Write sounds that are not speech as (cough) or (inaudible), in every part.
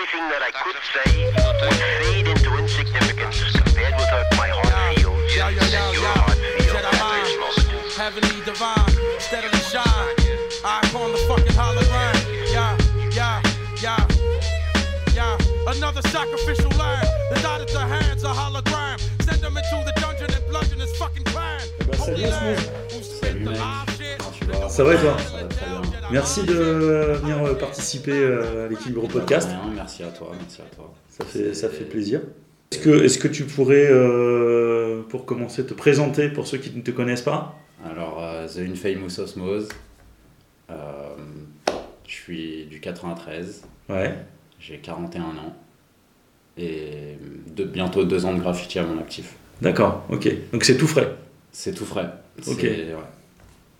Everything that I could say would fade into insignificance compared with what my heart feels Yo, yo, yo, and your yo. heart feels Jedi at this mind, moment. heavenly divine, steadily shine. I upon the fucking hologram. Yeah, yeah, yeah, yeah. Another sacrificial lamb. The dot at the hands, a hologram. Send them into the dungeon and bludgeon his fucking clan. Holy Smooth. land, who spit the mec. live shit. Comment tu vas Ça va et toi Merci de venir euh, participer euh, à l'équilibre podcast. Rien, merci à toi, merci à toi. Ça fait, ça fait plaisir. Est-ce que, est que tu pourrais, euh, pour commencer, te présenter pour ceux qui ne te connaissent pas? Alors, euh, The Infamous Osmose, euh, je suis du 93, Ouais. j'ai 41 ans et de, bientôt deux ans de graffiti à mon actif. D'accord, ok. Donc c'est tout frais? C'est tout frais. C'est- Ok. ouais.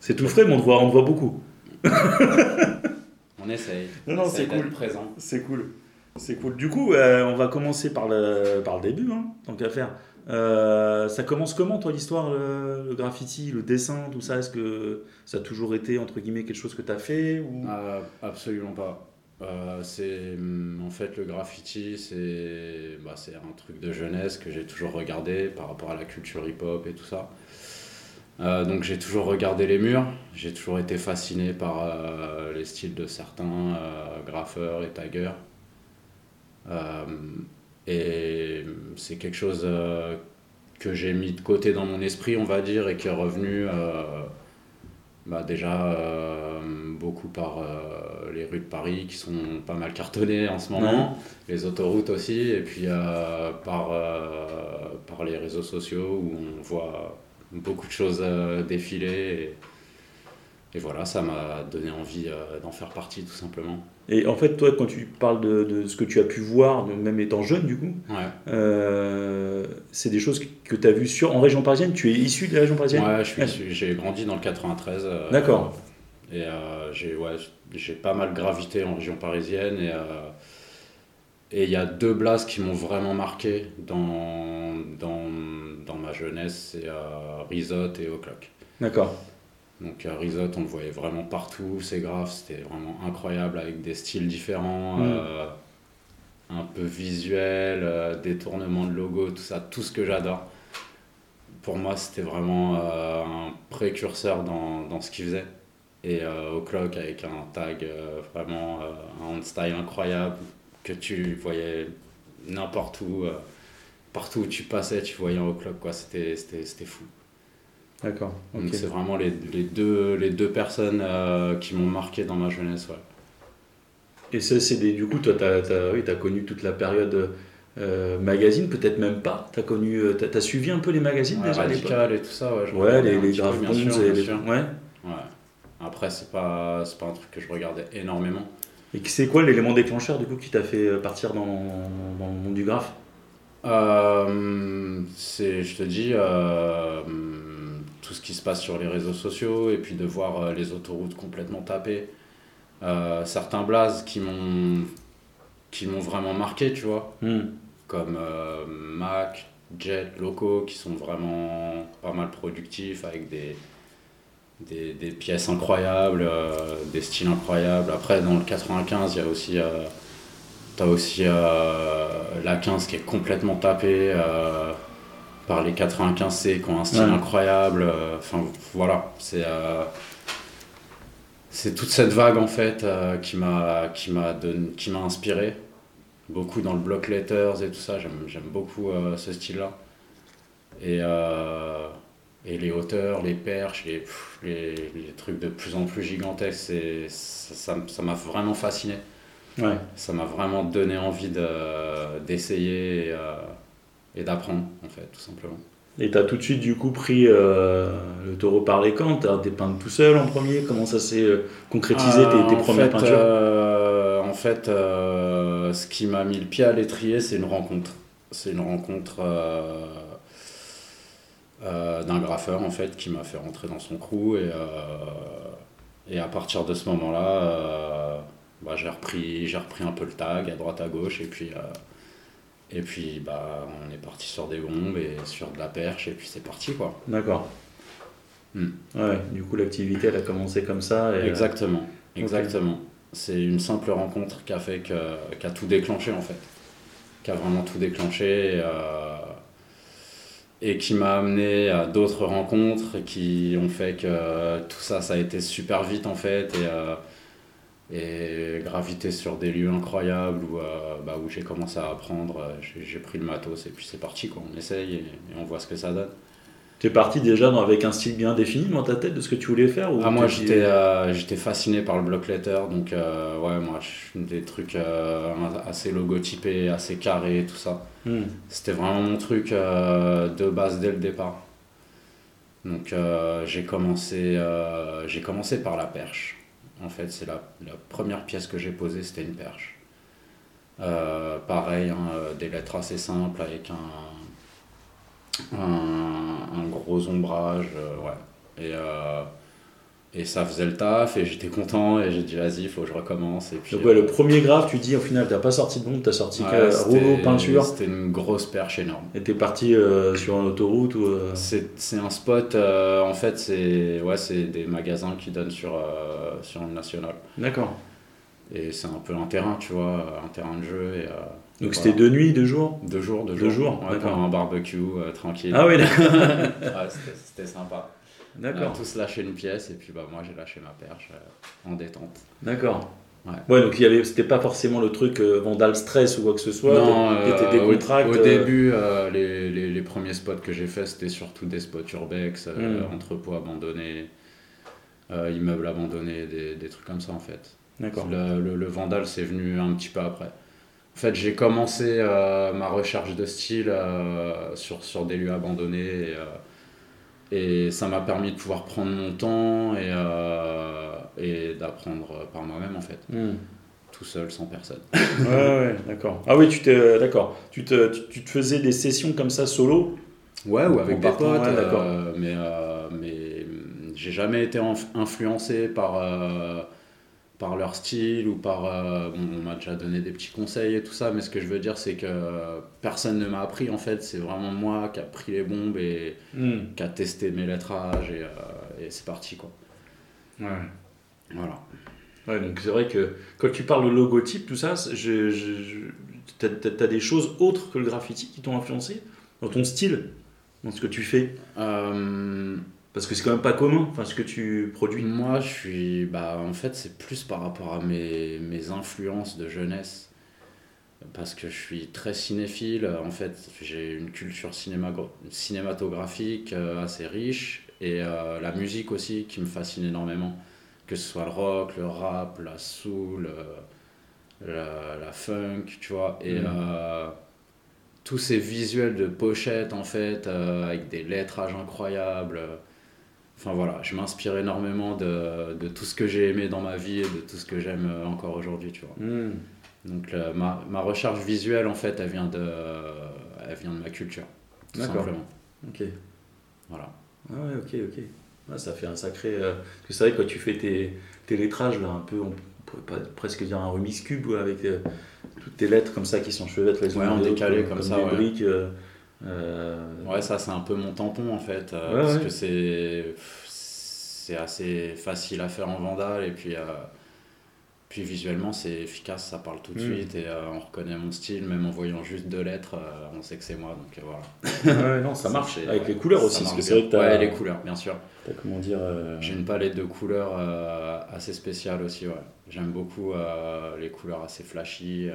C'est tout frais, mais on te voit, on te voit beaucoup. On essaye. Non, non, On c'est cool. présent. C'est cool. C'est cool. Du coup, euh, on va commencer par le, par le début, hein, tant qu'à faire. Euh, ça commence comment, toi, l'histoire, le, le graffiti, le dessin, tout ça? Est-ce que ça a toujours été, entre guillemets, quelque chose que tu as fait ou... Ah, absolument pas. Euh, c'est hum, en fait le graffiti, c'est bah, c'est un truc de jeunesse que j'ai toujours regardé par rapport à la culture hip-hop et tout ça. Euh, donc j'ai toujours regardé les murs, j'ai toujours été fasciné par euh, les styles de certains euh, graffeurs et taggers. Et c'est quelque chose que j'ai mis de côté dans mon esprit, on va dire, et qui est revenu bah, déjà beaucoup par euh, les rues de Paris qui sont pas mal cartonnées en ce moment, les autoroutes aussi, et puis euh, par, euh, par les réseaux sociaux où on voit beaucoup de choses euh, défiler. Et, et voilà, ça m'a donné envie euh, d'en faire partie tout simplement. Et en fait, toi, quand tu parles de, de ce que tu as pu voir, même étant jeune, du coup, Ouais, euh, c'est des choses que tu as vues sur, en région parisienne? Tu es issu de la région parisienne? Ouais je suis- suis- j'ai grandi dans le 93. euh, D'accord. Et euh, j'ai ouais, pas mal gravité en région parisienne et et il y a deux blasts qui m'ont vraiment marqué dans, dans, dans ma jeunesse, c'est euh, Risot et O'Clock. D'accord. Donc euh, Risot, on le voyait vraiment partout, c'est grave, c'était vraiment incroyable avec des styles différents, Mm. euh, un peu visuel, euh, détournement de logo, tout ça, tout ce que j'adore. Pour moi, c'était vraiment euh, un précurseur dans, dans ce qu'il faisait. Et euh, O'Clock avec un tag euh, vraiment, euh, un style incroyable que tu voyais n'importe où. euh, partout où tu passais, tu voyais un O'Clock, quoi. C'était, c'était, c'était fou. D'accord. Donc c'est vraiment les, les, deux, les deux personnes euh, qui m'ont marqué dans ma jeunesse. Ouais. Et ça, c'est des, du coup, toi, tu as, oui, connu toute la période euh, magazine, peut-être même pas. Tu as connu, suivi un peu les magazines Ouais, déjà Radical et tout ça, ouais. je Ouais, regardais les, les Grave et les. Ouais. Ouais. Après, c'est pas, c'est pas un truc que je regardais énormément. Et c'est quoi l'élément déclencheur du coup qui t'a fait euh, partir dans, dans le monde du graphe? Euh, c'est, je te dis, euh, tout ce qui se passe sur les réseaux sociaux et puis de voir les autoroutes complètement tapées. Euh, certains blazes qui m'ont, qui m'ont vraiment marqué, tu vois. Hmm. comme Mac, Jet, Loco, qui sont vraiment pas mal productifs avec des, des, des pièces incroyables, euh, des styles incroyables. Après, dans le 95, il y a aussi, euh, t'as aussi euh, la 15 qui est complètement tapée par les 95C qui ont un style Ouais. incroyable. Enfin, voilà, c'est. c'est toute cette vague en fait euh, qui m'a qui m'a donné- qui m'a inspiré beaucoup dans le block letters et tout ça. J'aime, beaucoup euh, ce style-là. Et, euh, et les hauteurs, les perches, les, pff, les, les trucs de plus en plus gigantesques, ça, ça, m- ça m'a vraiment fasciné. Ouais. Ça m'a vraiment donné envie de, d'essayer et, euh, et d'apprendre, en fait, tout simplement. Et t'as tout de suite du coup pris euh, le taureau par les cornes, t'as dépeint tout seul en premier, comment ça s'est euh, concrétisé tes, tes Euh, en premières fait, peintures euh, En fait, ce qui m'a mis le pied à l'étrier, c'est une rencontre. C'est une rencontre d'un graffeur en fait qui m'a fait rentrer dans son crew et, euh, et à partir de ce moment-là, euh, bah, j'ai repris, j'ai repris un peu le tag à droite à gauche et puis euh, et puis bah on est parti sur des bombes et sur de la perche et puis c'est parti quoi. D'accord. Hmm. Ouais, du coup l'activité elle a commencé comme ça. Et, euh, Exactement, exactement. c'est une simple rencontre qui a fait que, qui a tout déclenché en fait. Qui a vraiment tout déclenché. Et, euh, et qui m'a amené à d'autres rencontres qui ont fait que tout ça, ça a été super vite en fait. Et, euh, gravité sur des lieux incroyables où, euh, bah, j'ai commencé à apprendre. euh, J'ai pris le matos et puis c'est parti, quoi. on essaye et on voit ce que ça donne. Tu es parti déjà dans- avec un style bien défini dans ta tête de ce que tu voulais faire ou Ah, moi t'es- j'étais euh, j'étais fasciné par le block letter, donc euh, ouais, moi des trucs euh, assez logotypés, assez carrés, tout ça. Hmm. C'était vraiment mon truc euh, de base dès le départ. Donc euh, j'ai commencé, euh, j'ai commencé par la perche. En fait, c'est la, la première pièce que j'ai posée, c'était une perche. Euh, pareil, hein, euh, des lettres assez simples avec un gros ombrage. euh, ouais. Et, euh, et ça faisait le taf et j'étais content et j'ai dit vas-y, faut que je recommence. Et puis, Donc ouais, le euh, premier graphe, tu dis au final, t'as pas sorti de bombe, t'as sorti ouais, que rouleau, peinture, C'était une grosse perche énorme. et t'es parti euh, sur une autoroute ou... euh, C'est c'est un spot, en fait, c'est ouais, c'est des magasins qui donnent sur, sur le national. D'accord. Et c'est un peu un terrain, tu vois, un terrain de jeu. Et, Donc voilà. c'était deux nuits, deux jours? Deux jours, deux Deux jours. jours, Ouais, d'accord. pendant un barbecue, euh, tranquille. Ah oui, d'accord. (laughs) Ouais, c'était- (laughs) sympa. On a D'accord. tous lâché une pièce et puis bah, moi j'ai lâché ma perche euh, en détente. D'accord. Ouais. Ouais, donc il y avait, c'était pas forcément le truc euh, Vandal stress ou quoi que ce soit. non, t'étais- euh, au, euh, début, euh, les, les, les premiers spots que j'ai fait, c'était surtout des spots urbex, euh, Mm. entrepôts abandonnés, euh, immeubles abandonnés, des, des trucs comme ça en fait. D'accord. Le, le, le Vandal, c'est venu un petit peu après. En fait, j'ai commencé euh, ma recherche de style euh, sur, sur des lieux abandonnés et, euh, et ça m'a permis de pouvoir prendre mon temps et, et d'apprendre par moi-même en fait, Hmm. tout seul, sans personne. (laughs) Ouais, ouais, d'accord. Ah oui, tu t'es, d'accord. Tu te, tu, tu te faisais des sessions comme ça solo? Ouais, ou avec des potes, ouais, d'accord. mais, mais j'ai jamais été inf- influencé par, par leur style ou par. euh, bon, on m'a déjà donné des petits conseils et tout ça, mais ce que je veux dire, c'est que personne ne m'a appris en fait. C'est vraiment moi qui a pris les bombes et Hmm. qui a testé mes lettrages et, euh, et c'est parti quoi. Ouais. Voilà. Ouais, donc c'est vrai que quand tu parles de logotype, tout ça, je, je, je- t'as, t'as- t'as des choses autres que le graffiti qui t'ont influencé dans ton style, dans ce que tu fais? Euh, Parce que c'est quand même pas commun, enfin ce que tu produis. Moi, je suis. Bah, en fait, c'est plus par rapport à mes, mes influences de jeunesse. Parce que je suis très cinéphile. En fait, j'ai une culture cinémago- cinématographique euh, assez riche. Et euh, la musique aussi qui me fascine énormément. Que ce soit le rock, le rap, la soul, euh, la, la funk, tu vois. Et. Euh, tous ces visuels de pochettes en fait euh, avec des lettrages incroyables Enfin voilà, je m'inspire énormément de, de tout ce que j'ai aimé dans ma vie et de tout ce que j'aime euh, encore aujourd'hui, tu vois. Hmm. Donc le- ma, ma recherche visuelle, en fait, elle vient de, elle vient de ma culture, tout D'accord. simplement. Ok. Voilà. Ah ouais, ok, ok. Ah, ça fait un sacré. euh, Parce que c'est vrai que quand tu fais tes, tes lettrages, là, un peu, on pourrait pas, presque dire un Rubik's Cube, avec euh, toutes tes lettres comme ça qui sont chevêtres les unes Ouais, en les autres, décalé, comme ça, des ouais. briques. euh, Ouais, ça c'est un peu mon tampon en fait, euh, Ouais, parce ouais. que c'est c'est assez facile à faire en vandal et puis, euh, puis visuellement c'est efficace, ça parle tout de Mm. suite et euh, on reconnaît mon style, même en voyant juste deux lettres, euh, on sait que c'est moi, donc euh, voilà. ouais, non, ça marche. c'est- Avec ouais, les couleurs ça aussi, parce marche que c'est vrai que t'as. Ouais, les couleurs, bien sûr. t'as comment dire. euh, J'ai une palette de couleurs euh, assez spéciale aussi, ouais. J'aime beaucoup euh, les couleurs assez flashy, euh,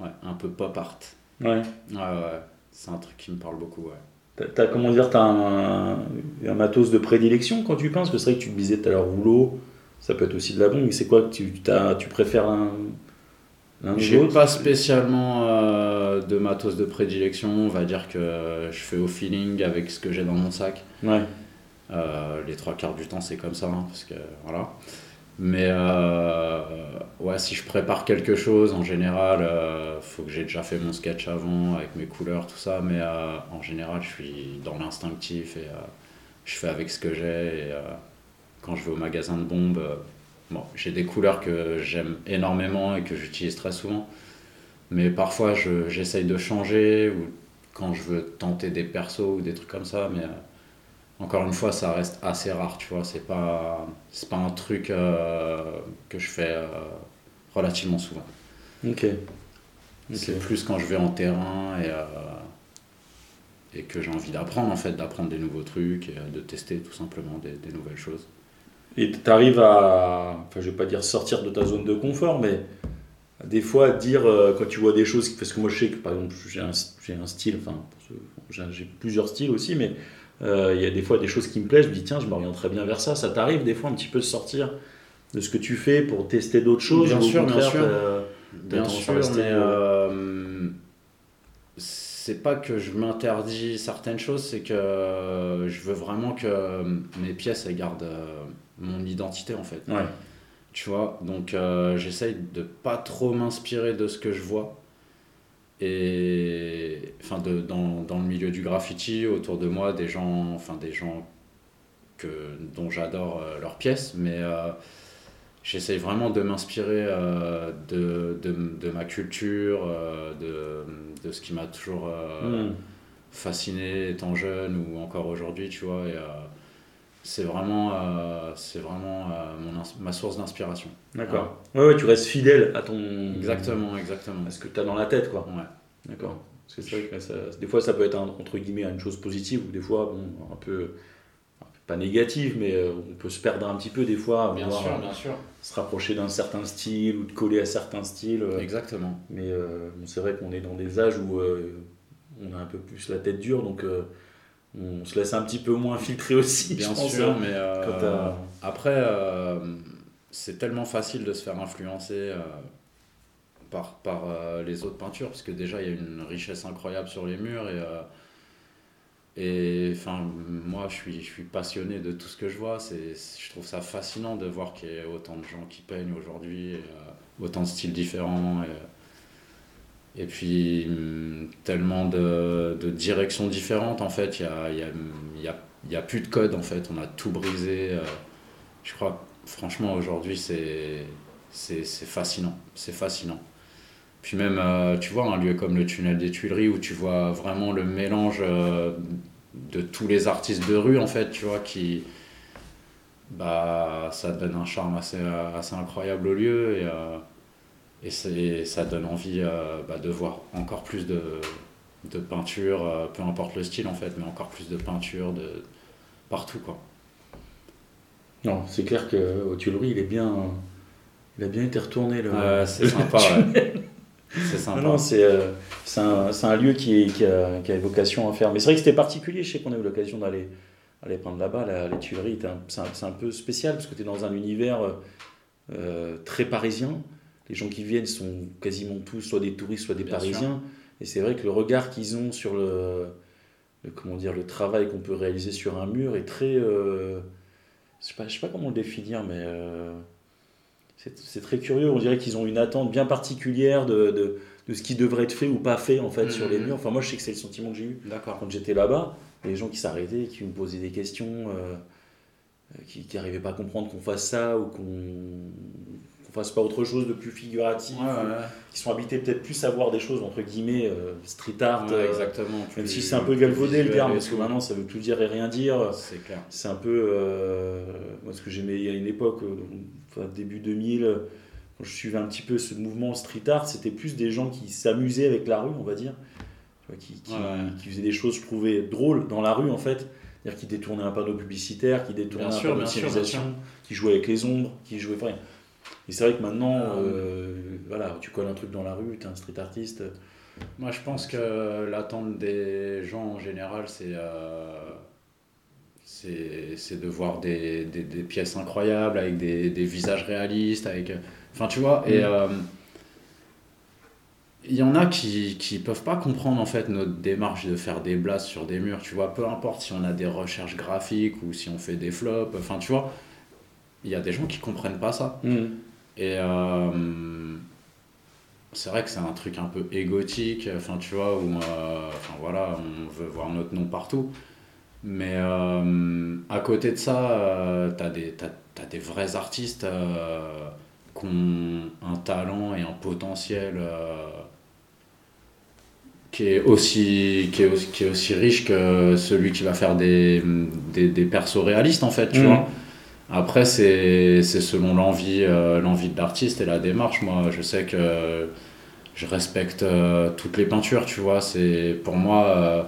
ouais, un peu pop art. Ouais. Ouais, ouais, c'est un truc qui me parle beaucoup, ouais. T'as, t'as, comment dire, t'as un, un matos de prédilection quand tu peins Parce que c'est vrai que tu me disais tout à l'heure rouleau, ça peut être aussi de la bombe, mais c'est quoi que tu, t'as, tu préfères un, l'un ou J'ai l'autre? pas spécialement euh, de matos de prédilection, on va dire que je fais au feeling avec ce que j'ai dans mon sac. Ouais. Euh, les trois quarts du temps, c'est comme ça, hein, parce que voilà. Mais euh, ouais, si je prépare quelque chose, en général, euh, faut que j'ai déjà fait mon sketch avant avec mes couleurs, tout ça. Mais euh, en général, je suis dans l'instinctif et euh, je fais avec ce que j'ai. Et quand je vais au magasin de bombes, bon, j'ai des couleurs que j'aime énormément et que j'utilise très souvent. Mais parfois, je- j'essaye de changer ou quand je veux tenter des persos ou des trucs comme ça. Mais encore une fois, ça reste assez rare, tu vois. C'est pas, c'est pas un truc euh, que je fais euh, relativement souvent. Ok. C'est plus quand je vais en terrain et, euh, et que j'ai envie d'apprendre, en fait, d'apprendre des nouveaux trucs et de tester tout simplement des, des nouvelles choses. Et tu arrives à, enfin, je vais pas dire sortir de ta zone de confort, mais des fois dire euh, quand tu vois des choses, parce que moi je sais que par exemple j'ai un, un style, enfin j'ai plusieurs styles aussi, mais il y a des fois des choses qui me plaisent, je me dis tiens je m'orienterais bien vers ça. Ça t'arrive des fois un petit peu de sortir de ce que tu fais pour tester d'autres choses Bien sûr, bien sûr. Bien sûr, mais euh, c'est pas que je m'interdis certaines choses, c'est que je veux vraiment que mes pièces elles gardent euh, mon identité en fait. Ouais. Tu vois, donc euh, j'essaye de pas trop m'inspirer de ce que je vois. Et enfin, de, dans, dans le milieu du graffiti, autour de moi, des gens, enfin, des gens que, dont j'adore euh, leurs pièces, mais euh, j'essaye vraiment de m'inspirer euh, de, de, de ma culture, euh, de, de ce qui m'a toujours Hmm. fasciné étant jeune ou encore aujourd'hui, tu vois. Et, c'est vraiment, euh, c'est vraiment euh, mon ma source d'inspiration. D'accord. Ouais, ouais, tu restes fidèle à ton. Exactement, exactement. À ce que tu as dans la tête, quoi. Ouais. D'accord. Parce que c'est vrai que ça- des fois, ça peut être un- entre guillemets une chose positive ou des fois, bon, un peu pas négative, mais euh, on peut se perdre un petit peu des fois, Bien sûr, bien sûr. se rapprocher d'un certain style ou de coller à certains styles. Exactement. mais euh, bon, c'est vrai qu'on est dans des âges où on a un peu plus la tête dure, donc on se laisse un petit peu moins filtrer aussi. Bien (laughs) je pense, sûr, hein. mais euh, après, euh, c'est tellement facile de se faire influencer euh, par, par les autres peintures, parce que déjà, il y a une richesse incroyable sur les murs. Et, et enfin, moi, je suis, je suis passionné de tout ce que je vois. C'est, je trouve ça fascinant de voir qu'il y ait autant de gens qui peignent aujourd'hui, autant de styles différents. Et, et puis, hum, tellement de, directions différentes, en fait. Il y a, y a- n'y plus de code en fait, on a tout brisé. euh, je crois, franchement, aujourd'hui, c'est fascinant. C'est fascinant. Puis même, euh, tu vois, un lieu comme le tunnel des Tuileries où tu vois vraiment le mélange euh, de tous les artistes de rue en fait, tu vois, qui. Bah, ça donne un charme assez, assez incroyable au lieu et, et ça donne envie euh, bah, de voir encore plus de, de peinture, euh, peu importe le style en fait, mais encore plus de peinture de partout quoi. Non, c'est clair que au Tuileries, il est bien, il a bien été retourné. Le... Euh, c'est sympa, (laughs) ouais. C'est sympa. Non, non, c'est euh, un, un lieu qui, a, qui a vocation à faire. Mais c'est vrai que c'était particulier. Je sais qu'on a eu l'occasion d'aller aller prendre là-bas. La, les Tuileries, c'est un, un peu spécial parce que tu es dans un univers très parisien. Les gens qui viennent sont quasiment tous soit des touristes, soit des Bien Parisiens. Et c'est vrai que le regard qu'ils ont sur le, le- comment dire, le travail qu'on peut réaliser sur un mur est très. euh, je sais pas, je sais pas comment le définir, mais. euh, c'est très curieux, on dirait qu'ils ont une attente bien particulière de, de, de ce qui devrait être fait ou pas fait en fait sur les Mhm. murs. Enfin moi je sais que c'est le sentiment que j'ai eu quand j'étais là-bas. Les gens qui s'arrêtaient, qui me posaient des questions, euh, qui n'arrivaient pas à comprendre qu'on fasse ça ou qu'on qu'on fasse pas autre chose de plus figuratif, Ouais, ouais, qui sont habités peut-être plus à voir des choses entre guillemets euh, street art, euh, exactement. même si c'est un peu galvaudé le terme, parce que maintenant ça veut tout dire et rien dire. C'est clair. C'est un peu. euh, moi, ce que j'aimais il y a une époque, euh, enfin, début 2000, euh, quand je suivais un petit peu ce mouvement street art, c'était plus des gens qui s'amusaient avec la rue, on va dire. Qui, qui, Ouais. qui faisaient des choses, je trouvais, drôles dans la rue, en fait. C'est-à-dire qui détournaient un panneau publicitaire, qui détournaient Bien un panneau de signalisation, qui jouaient avec les ombres, qui jouaient. Enfin, et c'est vrai que maintenant, Ah. euh, voilà, tu colles un truc dans la rue, tu es un street artiste. Moi, je pense que l'attente des gens en général, c'est euh, c'est de voir des, des, des pièces incroyables avec des, des visages réalistes, avec. Enfin, tu vois, et. Mm. euh, il y en a qui qui peuvent pas comprendre en fait notre démarche de faire des blasts sur des murs, tu vois, peu importe si on a des recherches graphiques ou si on fait des flops, enfin tu vois, il y a des gens qui comprennent pas ça. Et euh, c'est vrai que c'est un truc un peu égotique, enfin tu vois, où euh, voilà, on veut voir notre nom partout. Mais euh, à côté de ça, euh, t'as des, t'as, t'as des vrais artistes qui ont un talent et un potentiel qui est aussi qui est aussi, qui est aussi riche que celui qui va faire des, des, des persos réalistes en fait tu Mhm. vois après c'est selon l'envie euh, l'envie de l'artiste et la démarche. Moi je sais que je respecte euh, toutes les peintures tu vois. C'est pour moi euh,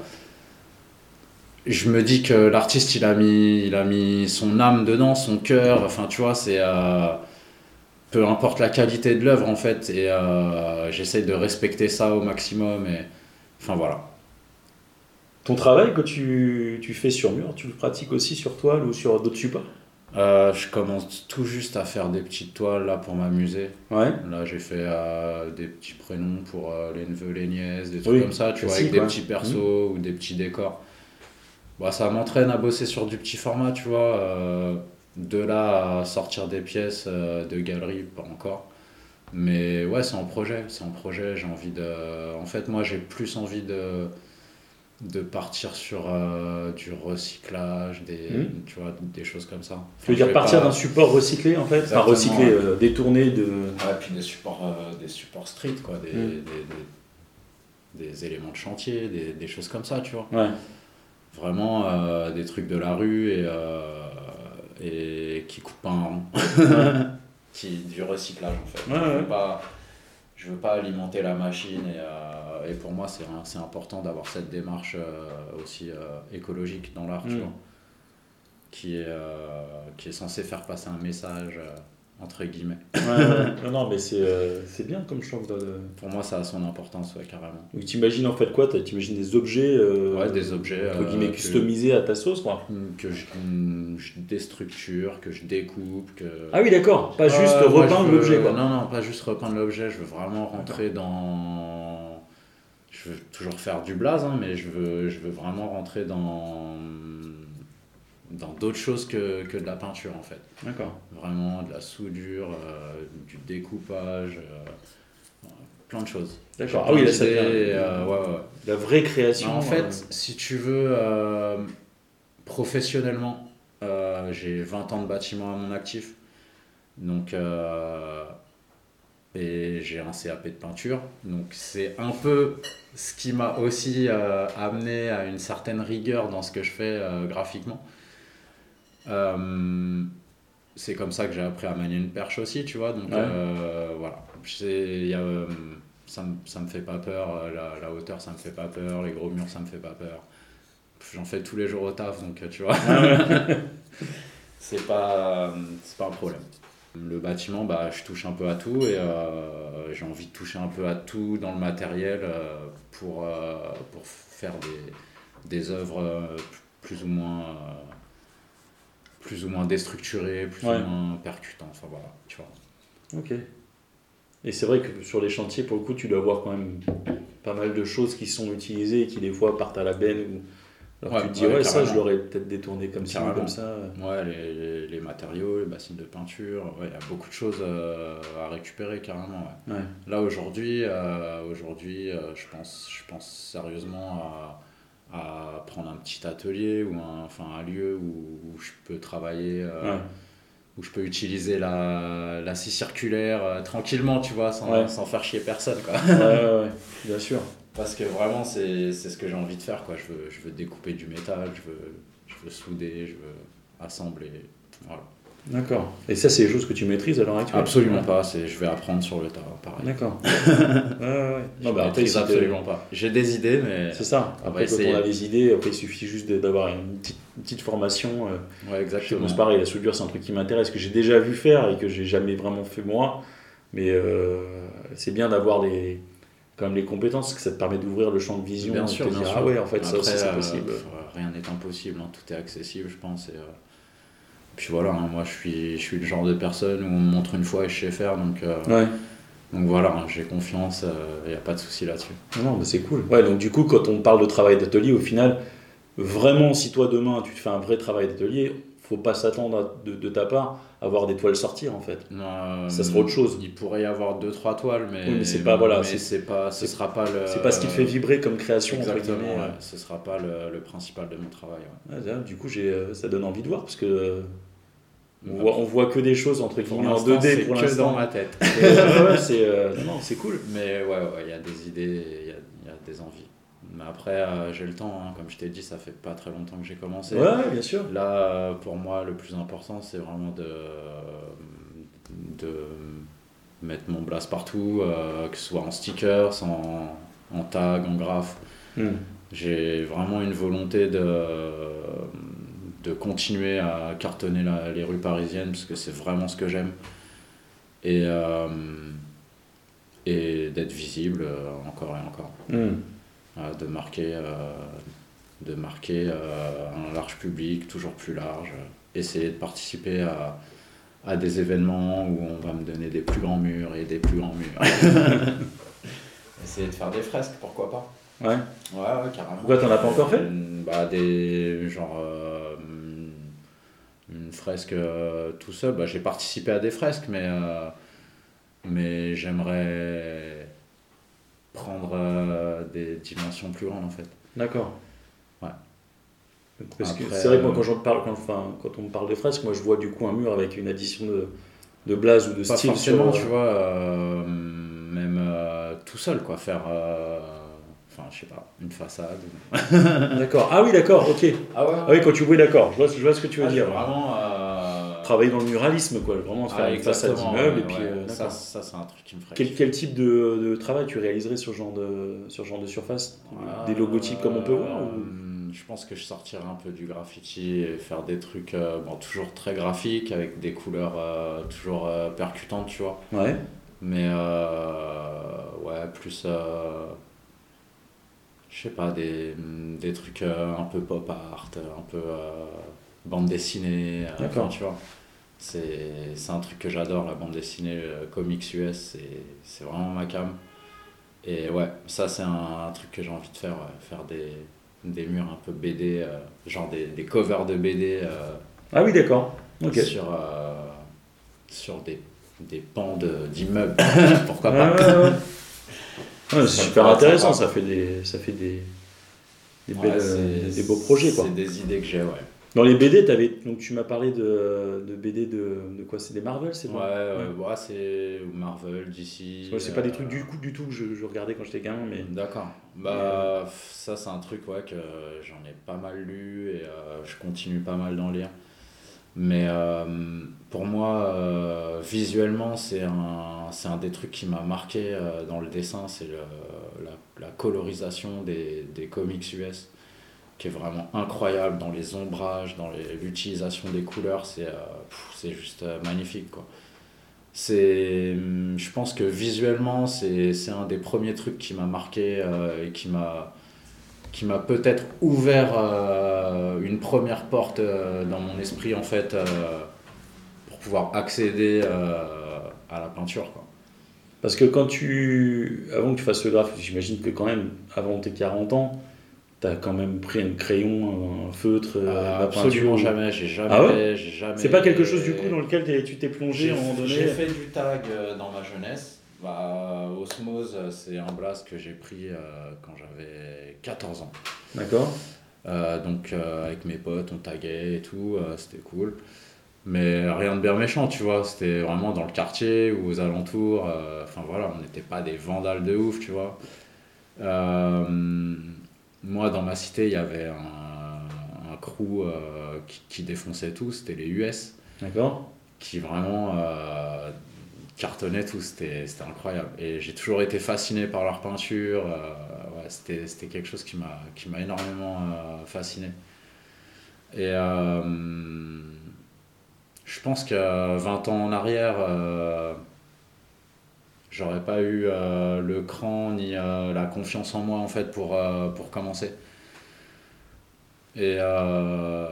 je me dis que l'artiste il a mis il a mis son âme dedans son cœur. Enfin tu vois c'est peu importe la qualité de l'œuvre en fait. Et j'essaye de respecter ça au maximum et enfin voilà. Ton travail que tu, tu fais sur mur, tu le pratiques aussi sur toile ou sur d'autres supports? Euh, je commence tout juste à faire des petites toiles là pour m'amuser. Ouais. là j'ai fait euh, des petits prénoms pour euh, les neveux les nièces des trucs Oui, comme ça tu vois avec des petits persos ou des petits décors. Bah, ça m'entraîne à bosser sur du petit format tu vois de là à sortir des pièces de galerie pas encore. Mais ouais c'est en projet c'est en projet j'ai envie de en fait moi j'ai plus envie de de partir sur euh, du recyclage des Mhm. tu vois des choses comme ça Tu veux dire partir pas- d'un support recyclé en fait? Enfin Exactement, recyclé, euh, détourné de. Ouais, puis des supports, euh, des supports street, quoi, des, Mm. des, des- des éléments de chantier, des, des choses comme ça, tu vois. Ouais. Vraiment euh, des trucs de la rue et, et qui coupent pas un rond. (laughs) qui, du recyclage, en fait. Ouais, ouais. pas, je veux pas alimenter la machine et, euh, et pour moi, c'est important d'avoir cette démarche euh, aussi euh, écologique dans l'art, Mm. Qui est, qui est censé faire passer un message, entre guillemets. Ouais. Non, non, mais c'est euh, c'est bien comme choix. de- Pour moi, ça a son importance, ouais, carrément. Donc t'imagines en fait quoi T'imagines des objets, euh, Ouais, des objets entre euh, guillemets que- customisés à ta sauce quoi que je, mm, je déstructure, que je découpe, que... Ah oui d'accord, pas juste Ouais, moi, repeindre l'objet quoi. Non, non, pas juste repeindre l'objet, je veux vraiment rentrer dans... Je veux toujours faire du blaze, hein, mais je veux, je veux vraiment rentrer dans dans d'autres choses que, que de la peinture en fait. D'accord. Vraiment de la soudure, euh, du découpage, euh, plein de choses. D'accord. Ah oui, là ça d'idées, devient euh, ouais, ouais. la vraie création. en fait, si tu veux, professionnellement, j'ai 20 ans de bâtiment à mon actif. Donc, et j'ai un CAP de peinture. Donc, c'est un peu ce qui m'a aussi amené à une certaine rigueur dans ce que je fais graphiquement. Euh, c'est comme ça que j'ai appris à manier une perche aussi, tu vois. Donc, Ouais. euh, voilà. Y a, euh, ça, me, ça me fait pas peur. La, la hauteur, ça me fait pas peur. Les gros murs, ça me fait pas peur. J'en fais tous les jours au taf, donc tu vois. (laughs) c'est pas, pas un problème. Le bâtiment, bah, je touche un peu à tout et euh, j'ai envie de toucher un peu à tout dans le matériel euh, pour, euh, pour faire des, des œuvres plus ou moins, plus ou moins déstructurées, plus Ouais. ou moins percutantes. Enfin voilà, tu vois. Ok. Et c'est vrai que sur les chantiers, pour le coup, tu dois avoir quand même pas mal de choses qui sont utilisées et qui des fois partent à la benne. Ou... Alors Ouais, tu te dis, ouais, ouais, ça, je l'aurais peut-être détourné comme ça comme ça. Ouais, les, les, les matériaux, les bassines de peinture, ouais, il y a beaucoup de choses euh, à récupérer carrément. Là aujourd'hui, euh, aujourd'hui, euh, je pense, je pense sérieusement à, à prendre un petit atelier ou un, enfin un lieu où, où je peux travailler, euh, Ouais. où je peux utiliser la, la scie circulaire euh, tranquillement, tu vois, sans, Ouais. sans faire chier personne, quoi. ouais, bien sûr. (laughs) Parce que vraiment, c'est c'est ce que j'ai envie de faire, quoi. Je veux, je veux découper du métal, je veux, je veux souder, je veux assembler. Voilà. D'accord. Et ça, c'est des choses que tu maîtrises à l'heure actuelle Absolument Ouais. pas, je vais apprendre sur le tas, pareil. D'accord. (laughs) ouais, ouais, ouais. Je Non, bah, après, si absolument pas. J'ai des idées, mais. C'est ça. Après, quand on a des idées, après, il suffit juste d'avoir une petite, une petite formation. euh, Ouais, exactement. c'est pareil, la soudure, c'est un truc qui m'intéresse, que j'ai déjà vu faire et que j'ai jamais vraiment fait moi. Mais euh, c'est bien d'avoir les, quand même les compétences, parce que ça te permet d'ouvrir le champ de vision. Bien sûr, bien dire, sûr. ah ouais, en fait, ça Après, aussi, c'est euh, possible. rien n'est impossible, hein, tout est accessible, je pense. Et, euh, Puis voilà, hein, moi je suis, je suis le genre de personne où on me montre une fois et je sais faire, donc, euh, Ouais. donc voilà, hein, j'ai confiance, il n'y a pas de souci là-dessus. Non, mais c'est cool. Ouais, donc du coup, quand on parle de travail d'atelier, au final, vraiment, si toi demain tu te fais un vrai travail d'atelier, faut pas s'attendre de ta part à voir des toiles sortir en fait. Euh, Ça sera autre chose. Il pourrait y avoir deux trois toiles, mais, Oui, mais c'est pas- voilà, c'est- pas, ce sera pas le. C'est pas ce qui te fait vibrer comme création. Exactement, ouais, ce sera pas le, le principal de mon travail. ouais. Là, du coup, j'ai, euh, ça donne envie de voir parce que euh, On voit, on voit que des choses entre guillemets en l'instant, 2D c'est pour l'instant. dans ma tête. (laughs) Euh, ouais, c'est euh, cool. Mais ouais, ouais, il y a des idées, il y a, il y a des envies. Mais après, euh, j'ai le temps, hein. comme je t'ai dit, ça fait pas très longtemps que j'ai commencé. Ouais, ouais, bien sûr. Là, euh, pour moi, le plus important, c'est vraiment de, de mettre mon blast partout, euh, que ce soit en stickers, en, en tag, en graphe. Hmm. J'ai vraiment une volonté de, de continuer à cartonner la- les rues parisiennes, parce que c'est vraiment ce que j'aime. Et, euh, et d'être visible euh, encore et encore. Hmm. Euh, de marquer, euh, de marquer euh, un large public, toujours plus large. Essayer de participer à, à des événements où on va me donner des plus grands murs et des plus grands murs. (laughs) Essayer de faire des fresques, pourquoi pas Ouais. Ouais, ouais, carrément. Pourquoi t'en as pas encore fait? Euh, Bah, des. Genre. euh, une fresque euh, tout seul. Bah, j'ai participé à des fresques, mais. euh, mais j'aimerais prendre euh, des dimensions plus grandes en fait. D'accord. Ouais. Parce que c'est vrai que moi euh, quand, parle, quand, enfin, quand on me parle de fresque, moi je vois du coup un mur avec une addition de, de blaze ou de Pas style. forcément, sur, tu vois, euh, même euh, tout seul, quoi. Faire. euh, Enfin, je sais pas, une façade. ou- (laughs) D'accord. Ah oui, d'accord, ok. Ah ouais Ah oui, quand tu oui, d'accord, je vois, je vois ce que tu veux Ah, dire. Vraiment. Euh, Travailler dans le muralisme, quoi, vraiment faire ah, une façade d'immeuble et puis. euh, ça, ça c'est un truc qui me ferait. Quel, quel type de, de travail tu réaliserais sur ce genre de, sur genre de surface? Des logotypes comme on peut voir ou- Euh, Je pense que je sortirais un peu du graffiti et faire des trucs euh, bon, toujours très graphiques avec des couleurs euh, toujours euh, percutantes, tu vois. Ouais. Mais euh, ouais, plus. euh, je sais pas, des, des trucs euh, un peu pop art, un peu euh, bande dessinée. euh, D'accord. tu vois. C'est un truc que j'adore, la bande dessinée, euh, comics US, c'est- vraiment ma cam. Et ouais, ça c'est un, truc que j'ai envie de faire, ouais, faire des, des murs un peu BD, euh, genre des, des covers de BD euh, Ah oui, d'accord. Sur, euh, sur des, des pans de- d'immeubles. (coughs) Pourquoi pas? ouais, ouais. (laughs) C'est super intéressant, ça fait des, ça fait des, des, belles, euh, des beaux projets. Quoi. C'est des idées que j'ai, ouais. Dans les BD, avais, donc tu m'as parlé de, de BD de, de quoi C'est des Marvel, c'est Ouais, quoi ouais, ouais, c'est Marvel, DC. Ouais, c'est pas des euh, trucs du, coup, du tout que je, je regardais quand j'étais gamin, mais. D'accord. Bah, ça, c'est un truc ouais, que j'en ai pas mal lu et euh, je continue pas mal d'en lire. Mais euh, pour moi, euh, visuellement, c'est un, un des trucs qui m'a marqué euh, dans le dessin, c'est la, la colorisation des, des comics US, qui est vraiment incroyable dans les ombrages, dans l'utilisation des couleurs, c'est euh, c'est juste euh, magnifique. Quoi. C'est, hum, je pense que visuellement, c'est c'est un des premiers trucs qui m'a marqué euh, et qui m'a qui m'a peut-être ouvert une première porte dans mon esprit en fait pour pouvoir accéder à la peinture quoi. Parce que quand tu. Avant que tu fasses le graphe, j'imagine que quand même, avant tes 40 ans, t'as quand même pris un crayon, un feutre, euh, la absolument peinture. jamais, j'ai jamais, Ah ouais jamais. C'est pas quelque chose du coup dans lequel tu t'es plongé à un moment donné j'ai fait du tag euh, dans ma jeunesse. Bah, Osmose, euh, c'est un blast que j'ai pris euh, quand j'avais 14 ans. D'accord Euh, donc euh, avec mes potes, on taguait et tout, c'était cool. Mais rien de bien méchant, tu vois, c'était vraiment dans le quartier ou aux alentours. Enfin voilà, on n'était pas des vandales de ouf, tu vois. Euh, moi, dans ma cité, il y avait un, un crew euh, qui, qui défonçait tout, c'était les US, D'accord qui vraiment euh, cartonnaient tout, c'était c'était incroyable. Et j'ai toujours été fasciné par leur peinture, euh, ouais, c'était c'était quelque chose qui m'a qui m'a énormément fasciné. Et je pense que 20 ans en arrière, j'aurais pas eu euh, le cran ni euh, la confiance en moi en fait pour, euh, pour commencer. Et, euh,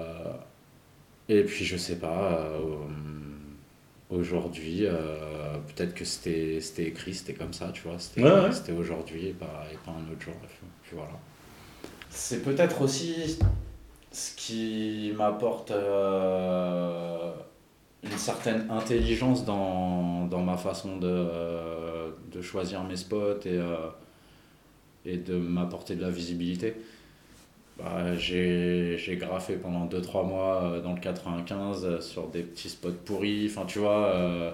et puis je sais pas, euh, aujourd'hui, euh, peut-être que c'était c'était écrit, c'était comme ça, tu vois, c'était Ouais, ouais. c'était aujourd'hui et pas, et pas un autre jour. et puis- puis voilà. C'est peut-être aussi ce qui m'apporte euh, une certaine intelligence dans, dans ma façon de, de choisir mes spots et, euh, et de m'apporter de la visibilité. bah, j'ai graffé pendant 2-3 mois euh, dans le 95 euh, sur des petits spots pourris, enfin tu vois. euh,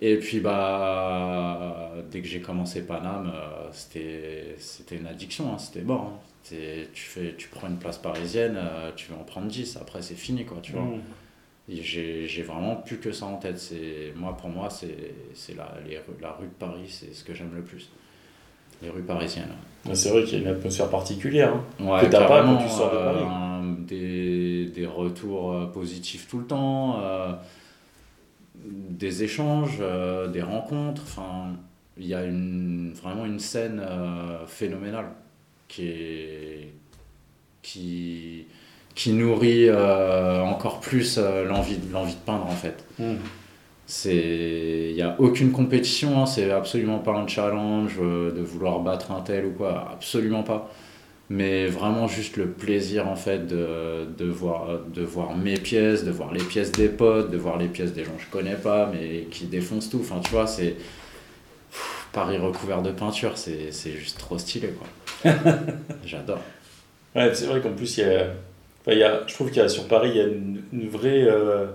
et puis bah dès que j'ai commencé Paname, euh, c'était une addiction, hein, c'était mort. hein. Tu, fais, tu prends une place parisienne, euh, tu veux en prendre 10, après c'est fini quoi, tu vois. Mmh. J'ai vraiment plus que ça en tête. C'est moi pour moi c'est la, les la rue de Paris, c'est ce que j'aime le plus. Les rues parisiennes. Ouais, C'est vrai qu'il y a une atmosphère particulière. hein. Ouais, Que t'as pas quand tu sors de euh, Paris. un- des, des retours euh, positifs tout le temps, euh, des échanges, euh, des rencontres. Enfin, il y a une, vraiment une scène euh, phénoménale qui est qui qui nourrit euh, encore plus euh, l'envie l'envie de peindre en fait. Mmh. C'est, il n'y a aucune compétition, hein, c'est absolument pas un challenge euh, de vouloir battre un tel ou quoi, absolument pas. Mais vraiment juste le plaisir en fait de, de, voir, de voir mes pièces, de voir les pièces des potes, de voir les pièces des gens que je connais pas mais qui défoncent tout. Enfin tu vois, c'est Pff, Paris recouvert de peinture, c'est, c'est juste trop stylé quoi. (laughs) J'adore. Ouais, c'est vrai qu'en plus, il y a, enfin, y a, je trouve qu'il y a sur Paris, il y a une, une vraie, euh,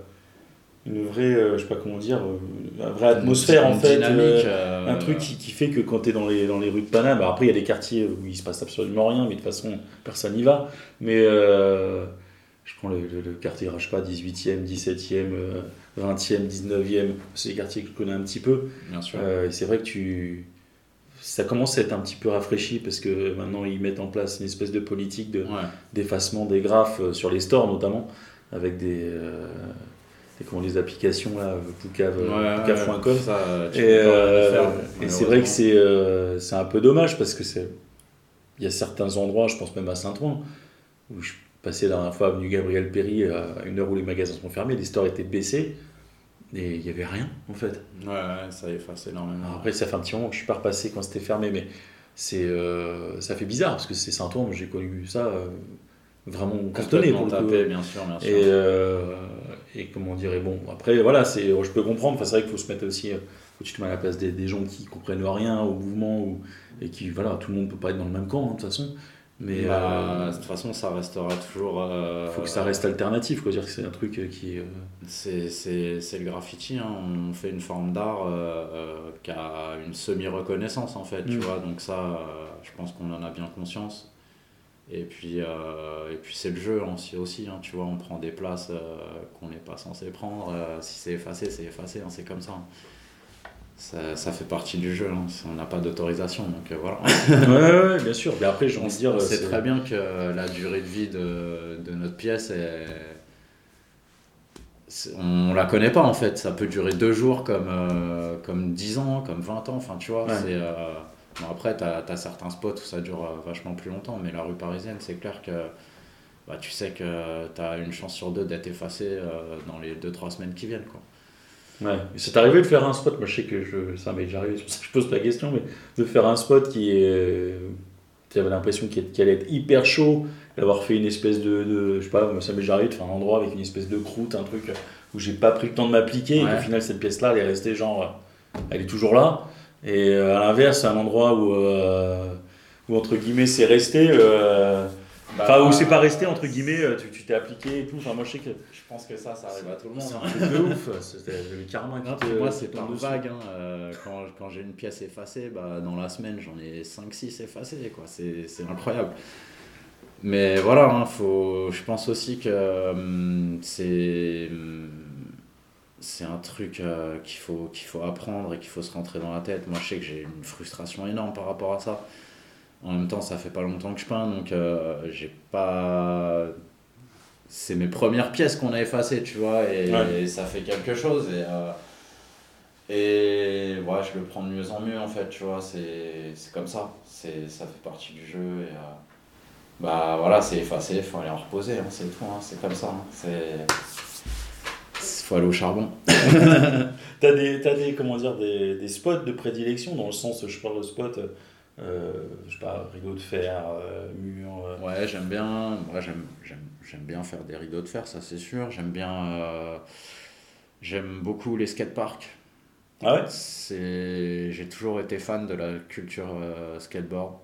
une vraie, euh, je sais pas comment dire, euh, une vraie atmosphère Une en fait. euh, euh, un truc qui, qui fait que quand tu es dans les, dans les rues de Paname, après il y a des quartiers où il se passe absolument rien, mais de toute façon personne n'y va. Mais euh, je prends le, le- le quartier, je sais pas, 18e, 17e, euh, 20e, 19e, c'est des quartiers que je connais un petit peu. Bien sûr. Euh, et c'est vrai que tu. Ça commence à être un petit peu rafraîchi parce que maintenant ils mettent en place une espèce de politique de, Ouais. d'effacement des graphes euh, sur les stores notamment avec des, euh, comment, les applications là, Ouais, ça, Et, euh, et c'est vrai que c'est euh, c'est un peu dommage parce que c'est il y a certains endroits, je pense même à Saint-Ouen, où je passais la dernière fois avenue Gabriel Péry à une heure où les magasins sont fermés, les stores étaient baissés et il n'y avait rien en fait. Ouais, ouais, ça efface énormément. Alors après, ça fait un petit moment que je suis pas repassé quand c'était fermé, mais c'est euh, ça fait bizarre parce que c'est Saint-Ouen, j'ai connu ça euh, vraiment cartonné Complètement pour tapé, bien sûr, bien sûr. Et, euh, et comment dire, bon, après, voilà, c'est, je peux comprendre, enfin, c'est vrai qu'il faut se mettre aussi, faut que tu te mets à la place des, des gens qui comprennent rien au mouvement, ou, et qui, voilà, tout le monde peut pas être dans le même camp, hein, de toute façon, mais Bah, euh, de toute façon, ça restera toujours. euh, faut que ça reste alternatif, quoi, dire que c'est un truc euh, qui, euh, C'est, le graffiti, hein. on fait une forme d'art qui a une semi-reconnaissance en fait, tu Mm. vois, donc ça, je pense qu'on en a bien conscience. Et puis, et puis c'est le jeu aussi, aussi hein, tu vois, on prend des places qu'on n'est pas censé prendre, si c'est effacé, c'est effacé, hein, c'est comme ça. Ça. Ça fait partie du jeu, hein. on n'a pas d'autorisation, donc euh, voilà. (laughs) ouais, bien sûr, mais après, j'ai envie de dire, on sait c'est- très bien que la durée de vie de, de notre pièce est. c'est- On la connaît pas en fait, ça peut durer deux jours comme, euh, comme 10 ans, comme 20 ans, enfin tu vois. Ouais. c'est, euh, bon, après, tu as, certains spots où ça dure euh, vachement plus longtemps, mais la rue parisienne, c'est clair que bah, tu sais que tu as une chance sur deux d'être effacé euh, dans les 2-3 semaines qui viennent. Quoi. Ouais, c'est arrivé de faire un spot, moi je sais que je, ça m'est déjà arrivé, c'est pour ça que je pose la question, mais de faire un spot qui est. Tu avais l'impression qu'il allait être hyper chaud, d'avoir fait une espèce de, de- Je sais pas, ça m'est déjà arrivé de faire un endroit avec une espèce de croûte, un truc où j'ai pas pris le temps de m'appliquer, et qu'au final cette pièce-là, elle est restée genre. euh, Elle est toujours là. Et euh, à l'inverse, c'est un endroit où, euh, où entre guillemets c'est resté. euh, Enfin, où c'est pas resté, entre guillemets, euh, tu t'es appliqué et tout. Enfin, moi je sais que. Je pense que ça, ça arrive à tout le monde. C'est hein. un truc de ouf. C'était le karma qui Non, te- moi, c'est par vague. hein. Euh, quand quand j'ai une pièce effacée, bah, dans la semaine, j'en ai 5-6 effacées. C'est incroyable. Mais voilà, hein, faut, je pense aussi que hum, c'est hum, c'est un truc euh, qu'il faut, qu'il faut apprendre et qu'il faut se rentrer dans la tête. Moi, je sais que j'ai une frustration énorme par rapport à ça. En même temps, ça fait pas longtemps que je peins, donc euh, j'ai pas. C'est mes premières pièces qu'on a effacées, tu vois, et, Ouais. et ça fait quelque chose. Et, euh, et ouais, je le prends de mieux en mieux, en fait, tu vois, c'est c'est comme ça. C'est Ça fait partie du jeu. Et, euh, bah voilà, c'est effacé, il faut aller en reposer, hein, c'est tout, hein, c'est comme ça. hein, c'est. faut aller au charbon. (laughs) T'as des, des, comment dire, des, des spots de prédilection, dans le sens, je parle de spots, euh, je sais pas, rideau de fer, euh, mur. euh, Ouais, j'aime bien. Moi, j'aime, bien faire des rideaux de fer, ça c'est sûr. J'aime bien. euh, j'aime beaucoup les skateparks. Ah ouais? C'est, j'ai toujours été fan de la culture euh, skateboard.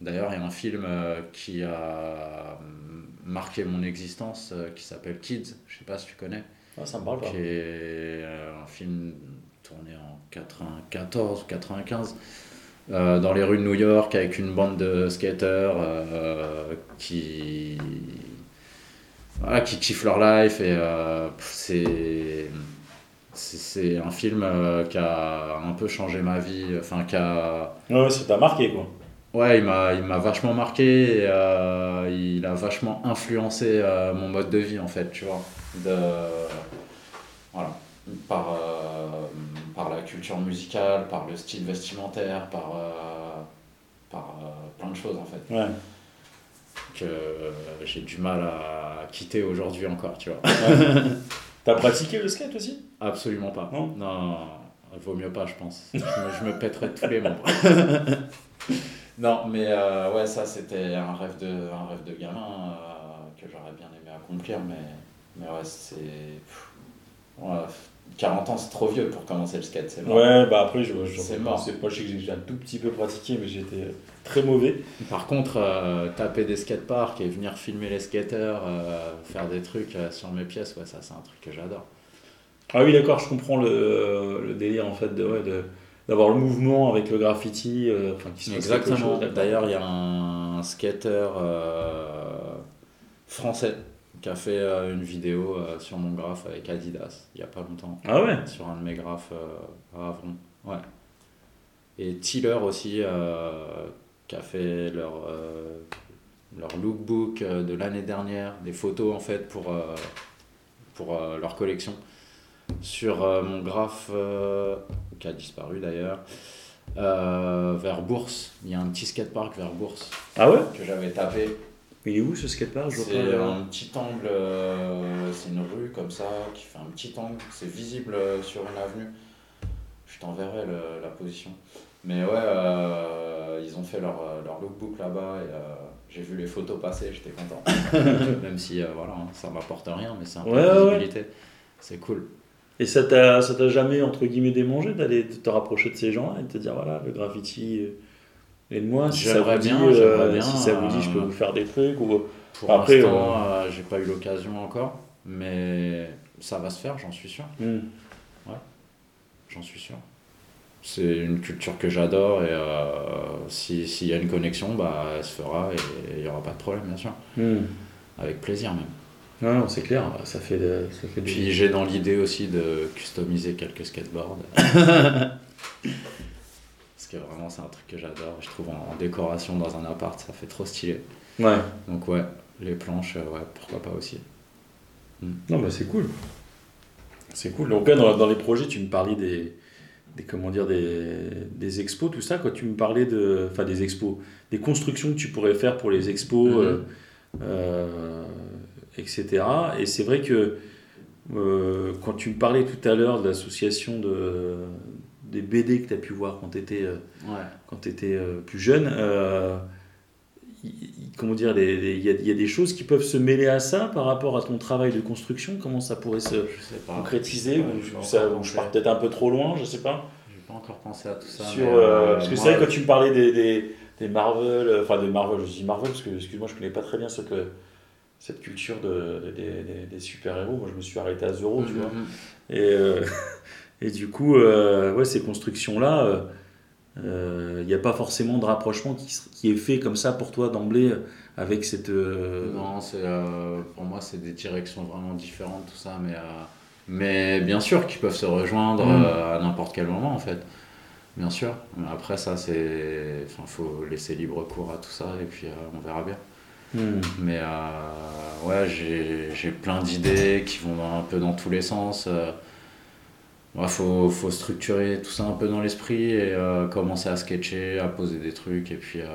D'ailleurs, il y a un film qui a marqué mon existence qui s'appelle Kids, je sais pas si tu connais, Ah, ça me parle pas. qui est un film tourné en 94 ou 95 euh, dans les rues de New York avec une bande de skaters euh, qui voilà, qui kiffent leur life et euh, c'est c'est un film euh, qui a un peu changé ma vie enfin qui a Ouais, ça t'a marqué, quoi. Ouais, il m'a, il m'a vachement marqué, et, euh, il a vachement influencé euh, mon mode de vie en fait, tu vois. De, voilà, par, par la culture musicale, par le style vestimentaire, par, euh, par euh, plein de choses en fait, Ouais. que euh, j'ai du mal à quitter aujourd'hui encore, tu vois. T'as pratiqué le skate aussi? Absolument pas. Non? Non, vaut mieux pas, je pense. Je me, je me pèterais tous les membres. (laughs) non, mais euh, ouais, ça c'était un rêve de, un rêve de gamin euh, que j'aurais bien aimé accomplir, mais, mais ouais, c'est. ouais, 40 ans, c'est trop vieux pour commencer le skate, c'est mort. Ouais, bah après, je, je, C'est je mort. sais pas, je sais que j'ai un tout petit peu pratiqué, mais j'étais très mauvais. Par contre, euh, taper des skateparks et venir filmer les skateurs, euh, faire des trucs euh, sur mes pièces, ouais, ça c'est un truc que j'adore. Ah oui, d'accord, je comprends le, le délire en fait de, ouais, de, d'avoir le mouvement avec le graffiti, euh, enfin qui se Exactement. chose. D'ailleurs, il y a un skater euh, français qui a fait euh, une vidéo euh, sur mon graphe avec Adidas il y a pas longtemps. Ah ouais? Sur un de mes graphes euh, à Avron. Ouais. Et Tiller aussi qui a fait leur, leur lookbook de l'année dernière, des photos en fait pour, pour leur collection. Sur mon graphe qui a disparu d'ailleurs. euh, vers Bourse, il y a un petit skatepark vers Bourse Ah ouais? Que j'avais tapé. Il est où ce skatepark? C'est pas. un petit angle, euh, c'est une rue comme ça qui fait un petit angle, c'est visible euh, sur une avenue. Je t'enverrai la position. Mais ouais, euh, ils ont fait leur, euh, leur lookbook là-bas et euh, j'ai vu les photos passer, j'étais content. (laughs) Même si euh, voilà, hein, ça m'apporte rien, mais c'est un peu Ouais, de ouais, visibilité. C'est cool. Et ça t'a, jamais, entre guillemets, démangé d'aller te rapprocher de ces gens-là et de te dire, voilà, le graffiti, euh, aide-moi, si ça J'aimerais vous dit, bien, euh, bien, si ça vous dit, je peux euh, vous faire des trucs ou... Pour Après, l'instant, euh, j'ai pas eu l'occasion encore, mais ça va se faire, j'en suis sûr. Hmm. J'en suis sûr. C'est une culture que j'adore et euh, si- s'il y a une connexion, bah, elle se fera et il n'y aura pas de problème, bien sûr. Hmm. Avec plaisir même. Non, non, c'est clair, ça fait, de- ça fait Puis j'ai dans l'idée aussi de customiser quelques skateboards. (laughs) Que vraiment, c'est un truc que j'adore. Je trouve en, en décoration dans un appart, ça fait trop stylé. Ouais. Donc, ouais, les planches, euh, ouais, pourquoi pas aussi. Non, bah c'est cool. C'est cool. Donc là, dans, dans les projets, tu me parlais des, des comment dire, des, des expos, tout ça. Quand tu me parlais de, enfin des expos, des constructions que tu pourrais faire pour les expos, Mhm. euh, euh, etc. Et c'est vrai que euh, quand tu me parlais tout à l'heure de l'association de des BD que tu as pu voir quand tu étais Ouais. quand tu étais plus jeune, euh, comment dire, il y, y a des choses qui peuvent se mêler à ça par rapport à ton travail de construction? Comment ça pourrait se Je sais pas. concrétiser? Ouais, je pars peut-être un peu trop loin, je sais pas. J'ai pas encore pensé à tout ça. Sur, euh, euh, parce que c'est vrai quand tu me parlais des, des, des Marvel, euh, enfin de Marvel, je dis Marvel parce que excuse-moi, je connais pas très bien cette, euh, cette culture de, des, des- des super-héros. Moi, je me suis arrêté à Zoro, tu Mhm, vois. Et, euh, (laughs) et du coup, euh, ouais, ces constructions-là, euh, euh, il n'y a pas forcément de rapprochement qui, qui est fait comme ça pour toi d'emblée euh, avec cette. euh, Non, euh, pour moi, c'est des directions vraiment différentes, tout ça. Mais, euh, mais bien sûr qu'ils peuvent se rejoindre Mm. euh, à n'importe quel moment, en fait. Bien sûr. Mais après, ça, c'est. Enfin, faut laisser libre cours à tout ça et puis euh, on verra bien. hmm. Mais euh, ouais, j'ai, plein d'idées qui vont un peu dans tous les sens. Ouais, faut, faut structurer tout ça un peu dans l'esprit et euh, commencer à sketcher, à poser des trucs et puis, euh,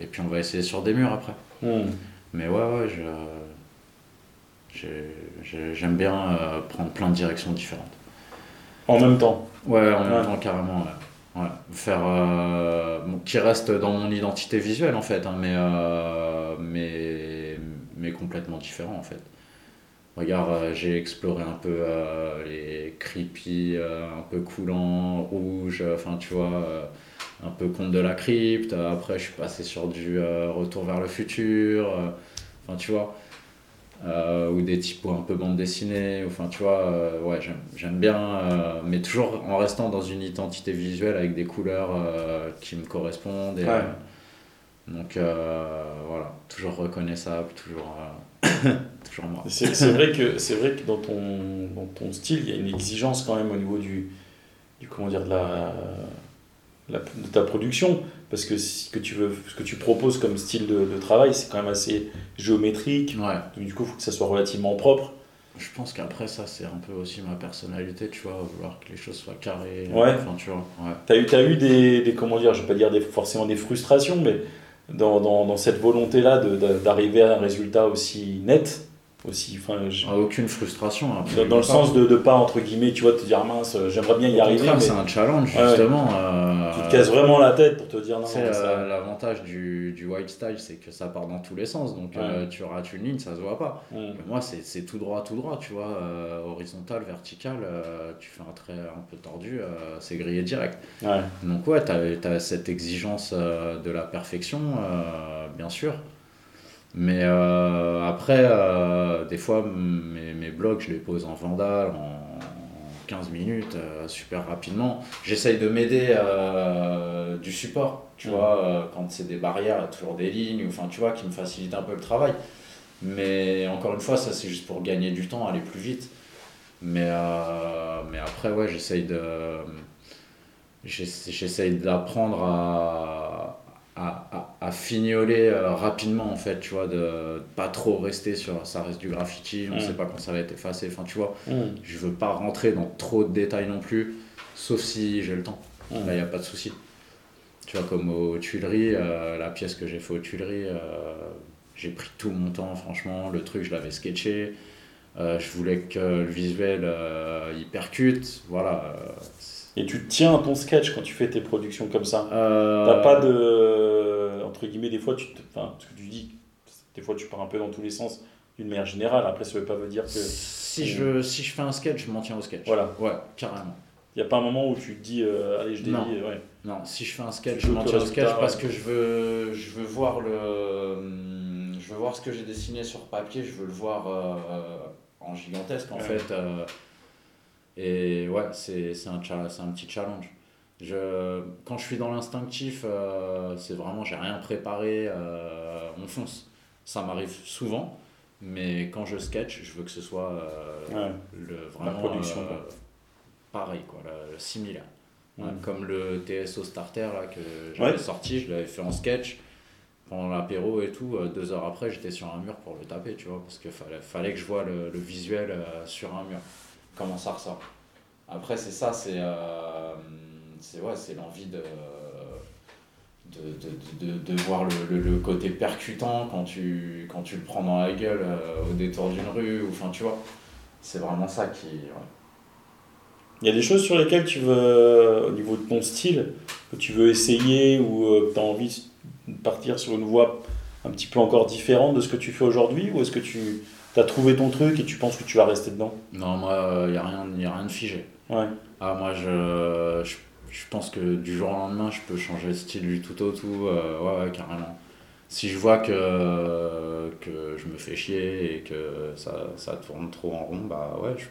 et puis on va essayer sur des murs après. Hmm. Mais ouais, ouais, j'aime bien euh, prendre plein de directions différentes. En même temps. Ouais, en Ouais. même temps, carrément. Ouais. Ouais. Faire. bon, qui reste dans mon identité visuelle, en fait, hein, mais, mais, mais complètement différent, en fait. Regarde, euh, j'ai exploré un peu euh, les creepy, euh, un peu coulants, rouges, enfin, tu vois, un peu conte de la crypte. Après, je suis passé sur du retour vers le futur. Enfin, tu vois. Ou des typos un peu bande dessinée. Enfin, tu vois, ouais, j'aime- j'aime bien, mais toujours en restant dans une identité visuelle avec des couleurs qui me correspondent. Et, Ouais. donc, voilà, toujours reconnaissable, toujours, toujours moi. C'est vrai que c'est vrai que dans ton dans ton style, il y a une exigence quand même au niveau du du comment dire de la, la- de ta production parce que ce que tu veux ce que tu proposes comme style de, de travail, c'est quand même assez géométrique. Ouais. Donc, du coup, il faut que ça soit relativement propre. Je pense qu'après ça c'est un peu aussi ma personnalité, tu vois, vouloir que les choses soient carrées. Ouais. Enfin, tu vois, ouais. T'as eu, t'as eu des, des, comment dire, je vais pas dire des, forcément des frustrations, mais dans, dans, dans cette volonté-là d'arriver à un résultat aussi net, aussi, enfin, je- Ah, aucune frustration. dans, absolument dans le sens de, de pas, entre guillemets, tu vois, te dire mince, j'aimerais bien y arriver, mais c'est un challenge Ouais, ouais. justement. euh, tu te casses vraiment la tête pour te dire non, non, ça- euh, l'avantage du, du white style, c'est que ça part dans tous les sens. Donc, euh, tu rates une ligne, ça se voit pas. Mais moi, c'est c'est tout droit, tout droit, tu vois. euh, horizontal, vertical, euh, tu fais un trait un peu tordu, euh, c'est grillé direct. Ouais. Donc, ouais, tu as, cette exigence euh, de la perfection, euh, bien sûr. Mais euh, après, euh, des fois, mes, mes blogs, je les pose en vandal, en 15 minutes, euh, super rapidement. J'essaye de m'aider du support, tu Mhm. vois, quand c'est des barrières, il y a toujours des lignes, enfin, tu vois, qui me facilitent un peu le travail. Mais encore une fois, ça c'est juste pour gagner du temps, aller plus vite. Mais, mais après, ouais, j'essaye de. j'essa- J'essaye d'apprendre à, à, à, à fignoler euh, rapidement, en fait, tu vois, de, pas trop rester sur ça reste du graffiti, on Mm. sait pas quand ça va être effacé, enfin, tu vois, Hum. je veux pas rentrer dans trop de détails non plus, sauf si j'ai le temps. Hum. Là, il n'y a pas de souci. Tu vois, comme aux Tuileries, euh, la pièce que j'ai fait aux Tuileries, euh, j'ai pris tout mon temps, franchement. Le truc, je l'avais sketché. Euh, je voulais que le visuel il percute. Voilà. Et tu tiens à ton sketch quand tu fais tes productions comme ça. Euh, T'as pas de. Entre guillemets, des fois, tu te, enfin, ce que tu dis, des fois, tu pars un peu dans tous les sens d'une manière générale. Après, ça veut pas dire que. Si je, si je fais un sketch, je m'en tiens au sketch. Voilà. Ouais, carrément. Il n'y a pas un moment où tu te dis, euh, allez, je dévie. Non. Ouais. Non, si je fais un sketch, je m'en tiens au sketch parce ouais. que je veux, je veux voir le, je veux voir ce que j'ai dessiné sur papier, je veux le voir euh, en gigantesque en Ouais. fait. Et ouais, c'est c'est un, c'est un petit challenge. Je, quand je suis dans l'instinctif, euh, c'est vraiment, j'ai rien préparé, euh, on fonce. Ça m'arrive souvent, mais quand je sketch, je veux que ce soit euh, Ouais. le, vraiment production, euh, quoi. pareil, quoi, le, le similaire. Ouais, Mm. Comme le TSO Starter là, que j'avais Ouais. sorti, je l'avais fait en sketch pendant l'apéro et tout. Deux heures après, j'étais sur un mur pour le taper, tu vois, parce qu'il fallait, fallait que je vois le, le visuel sur un mur. Comment ça ressort. Après, c'est ça, c'est euh, ouais, l'envie de, de, de, voir le, côté percutant quand tu, le prends dans la gueule euh, au détour d'une rue, ou tu vois. C'est vraiment ça qui. Il y a des choses sur lesquelles tu veux, au niveau de ton style, que tu veux essayer ou euh, que tu as envie de partir sur une voie un petit peu encore différente de ce que tu fais aujourd'hui Ou est-ce que tu as trouvé ton truc et tu penses que tu vas rester dedans Non, moi, il n'y a, rien- y a rien de figé. Ouais. Ah, moi, je, je, je pense que du jour au lendemain, je peux changer de style du tout au tout. euh, ouais, ouais, carrément. Si je vois que, que je me fais chier et que ça, ça tourne trop en rond, bah ouais. je-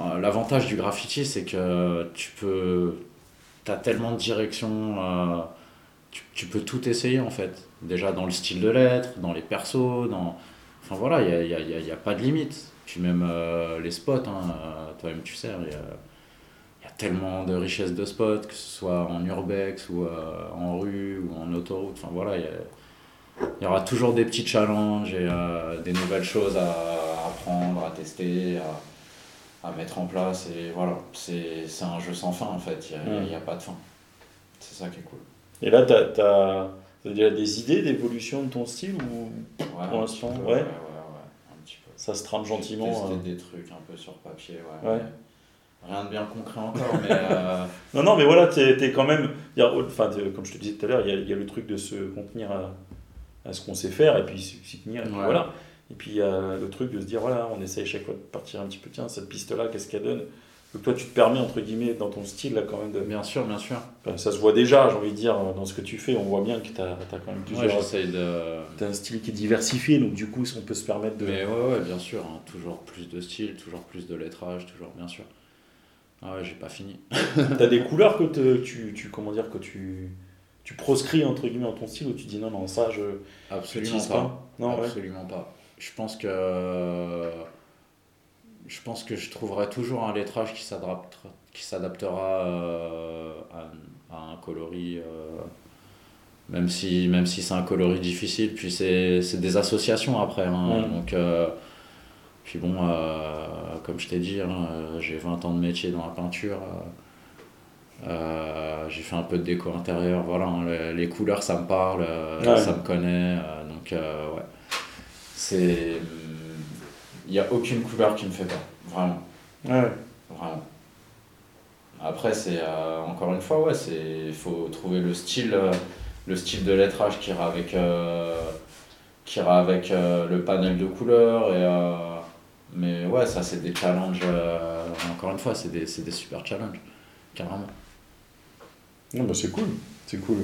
Euh, L'avantage du graffiti, c'est que tu peux. T'as tellement de directions. euh, tu, tu peux tout essayer en fait. Déjà dans le style de lettres, dans les persos, dans. Enfin voilà, il n'y a, y a, y a- pas de limite. Puis même euh, les spots, hein, euh, toi-même tu sais, il y a, y a tellement de richesses de spots, que ce soit en urbex ou euh, en rue ou en autoroute. Enfin voilà, il y, aura toujours des petits challenges et euh, des nouvelles choses à apprendre, à tester, à, à mettre en place. Et voilà, c'est un jeu sans fin en fait, il n'y a, Mm. y a pas de fin. C'est ça qui est cool. Et là, tu as, déjà des idées d'évolution de ton style ou Ouais, Pour l'instant, ouais. ouais, ouais, un petit peu. ça se trame gentiment testé euh des trucs un peu sur papier, ouais. Rien de bien concret encore, mais euh, (laughs) Non, non, mais voilà, tu es, quand même. Enfin, t'es- comme je te disais tout à l'heure, il y a, il y a le truc de se contenir à, à ce qu'on sait faire et puis s'y tenir. Et puis voilà. Et puis il y a le truc de se dire voilà, on essaye chaque fois de partir un petit peu, tiens, cette piste-là, qu'est-ce qu'elle donne? Donc toi, tu te permets, entre guillemets, dans ton style, là, quand même, de... Bien sûr, bien sûr. Enfin, ça se voit déjà, j'ai envie de dire, dans ce que tu fais, on voit bien que tu as, quand même Ouais, plusieurs... j'essaye de. T'as un style qui est diversifié, donc du coup, on peut se permettre de... Mais ouais, ouais, bien sûr. hein, toujours plus de style, toujours plus de lettrage, toujours, bien sûr. Ah ouais, j'ai pas fini. (laughs) T'as des couleurs que te- tu, tu, comment dire, que tu, tu proscris, entre guillemets, dans ton style, où tu dis non, non, ça, je Absolument pas. pas? Non, ouais. Absolument pas. Je pense que je pense que je trouverai toujours un lettrage qui s'adaptera qui s'adaptera euh, à, à un coloris euh, même si même si c'est un coloris difficile puis c'est c'est des associations après hein. Donc euh, puis bon comme je t'ai dit hein, j'ai 20 ans de métier dans la peinture j'ai fait un peu de déco intérieur voilà hein, les, les couleurs ça me parle Ouais. ça me connaît donc ouais c'est il n'y a aucune couleur qui me fait peur vraiment Ouais. Vraiment. Après, c'est euh, encore une fois, ouais, il faut trouver le style, euh, le style de lettrage qui ira avec, euh, qui ira avec le panel de couleurs. Et, mais ouais, ça, c'est des challenges. encore une fois, c'est des, des super challenges, carrément. Non, bah, c'est cool, c'est cool.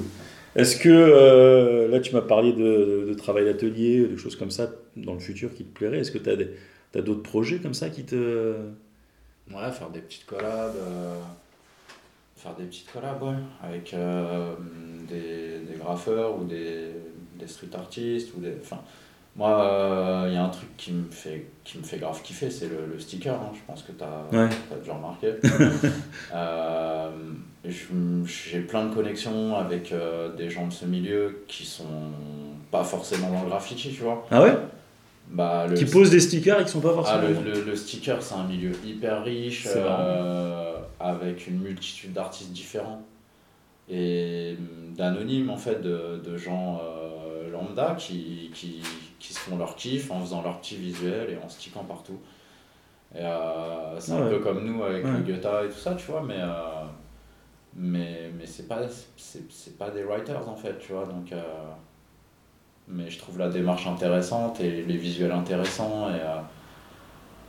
Est-ce que, là, tu m'as parlé de, de travail d'atelier, de choses comme ça, dans le futur qui te plairaient. Est-ce que tu as, d'autres projets comme ça qui te... Ouais, faire des petites collabs. euh, faire des petites collabs, ouais, avec euh, des, des graffeurs ou des, des street artistes. Ou des, enfin, moi, il y a un truc qui me fait, qui me fait grave kiffer, c'est le, le sticker. hein, je pense que tu as, Ouais. déjà remarqué. (laughs) Euh, je- J'ai plein de connexions avec euh, des gens de ce milieu qui sont pas forcément dans le graffiti, tu vois. Ah ouais? Bah, le, Qui posent des stickers et qui sont pas ah, forcément... le, le- le sticker, c'est un milieu hyper riche, euh, avec une multitude d'artistes différents. Et d'anonymes, en fait, de, de gens euh, lambda qui, qui, qui se font leur kiff en faisant leur petit visuel et en stickant partout. Euh, c'est un peu comme nous avec Ouais. le Goethe et tout ça, tu vois, mais, mais, mais c'est pas, c'est, c'est pas des writers, en fait, tu vois, donc... mais je trouve la démarche intéressante et les visuels intéressants et,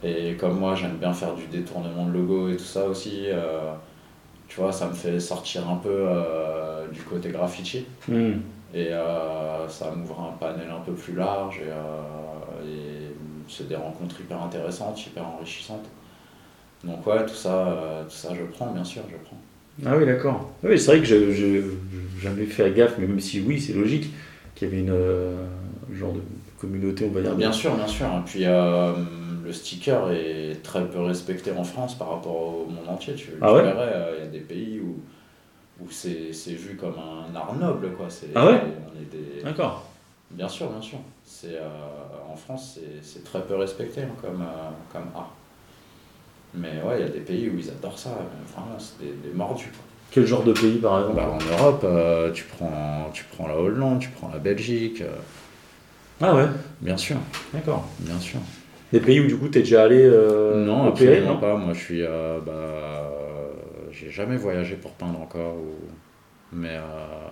euh, et comme moi j'aime bien faire du détournement de logo et tout ça aussi euh, tu vois ça me fait sortir un peu euh, du côté graffiti Hmm. et ça m'ouvre un panel un peu plus large et, et c'est des rencontres hyper intéressantes hyper enrichissantes donc ouais tout ça tout ça je prends bien sûr je prends Ah oui, d'accord. Ah Oui, c'est vrai que je j'ai jamais fait gaffe, mais même si oui, c'est logique qu'il y avait une euh, genre de communauté, on va dire. Bien sûr, bien sûr. Et puis euh, le sticker est très peu respecté en France par rapport au monde entier. Tu, Ah tu ouais? verrais, euh, il y a des pays où, où c'est c'est vu comme un art noble. Quoi. C'est- Ah ouais? des... D'accord. Bien sûr, bien sûr. C'est, en France, c'est- c'est très peu respecté hein, comme, comme art. Mais ouais, il y a des pays où ils adorent ça. Vraiment, c'est des, des mordus. quoi. Quel genre de pays, par exemple Bah, en Europe, euh, tu, prends, tu prends la Hollande, tu prends la Belgique. euh, Ah ouais, bien sûr, d'accord. bien sûr. Des pays où du coup tu es déjà allé euh, non, opérer, absolument non pas. Moi, je suis. euh, bah, euh, j'ai jamais voyagé pour peindre encore. ou- Mais euh,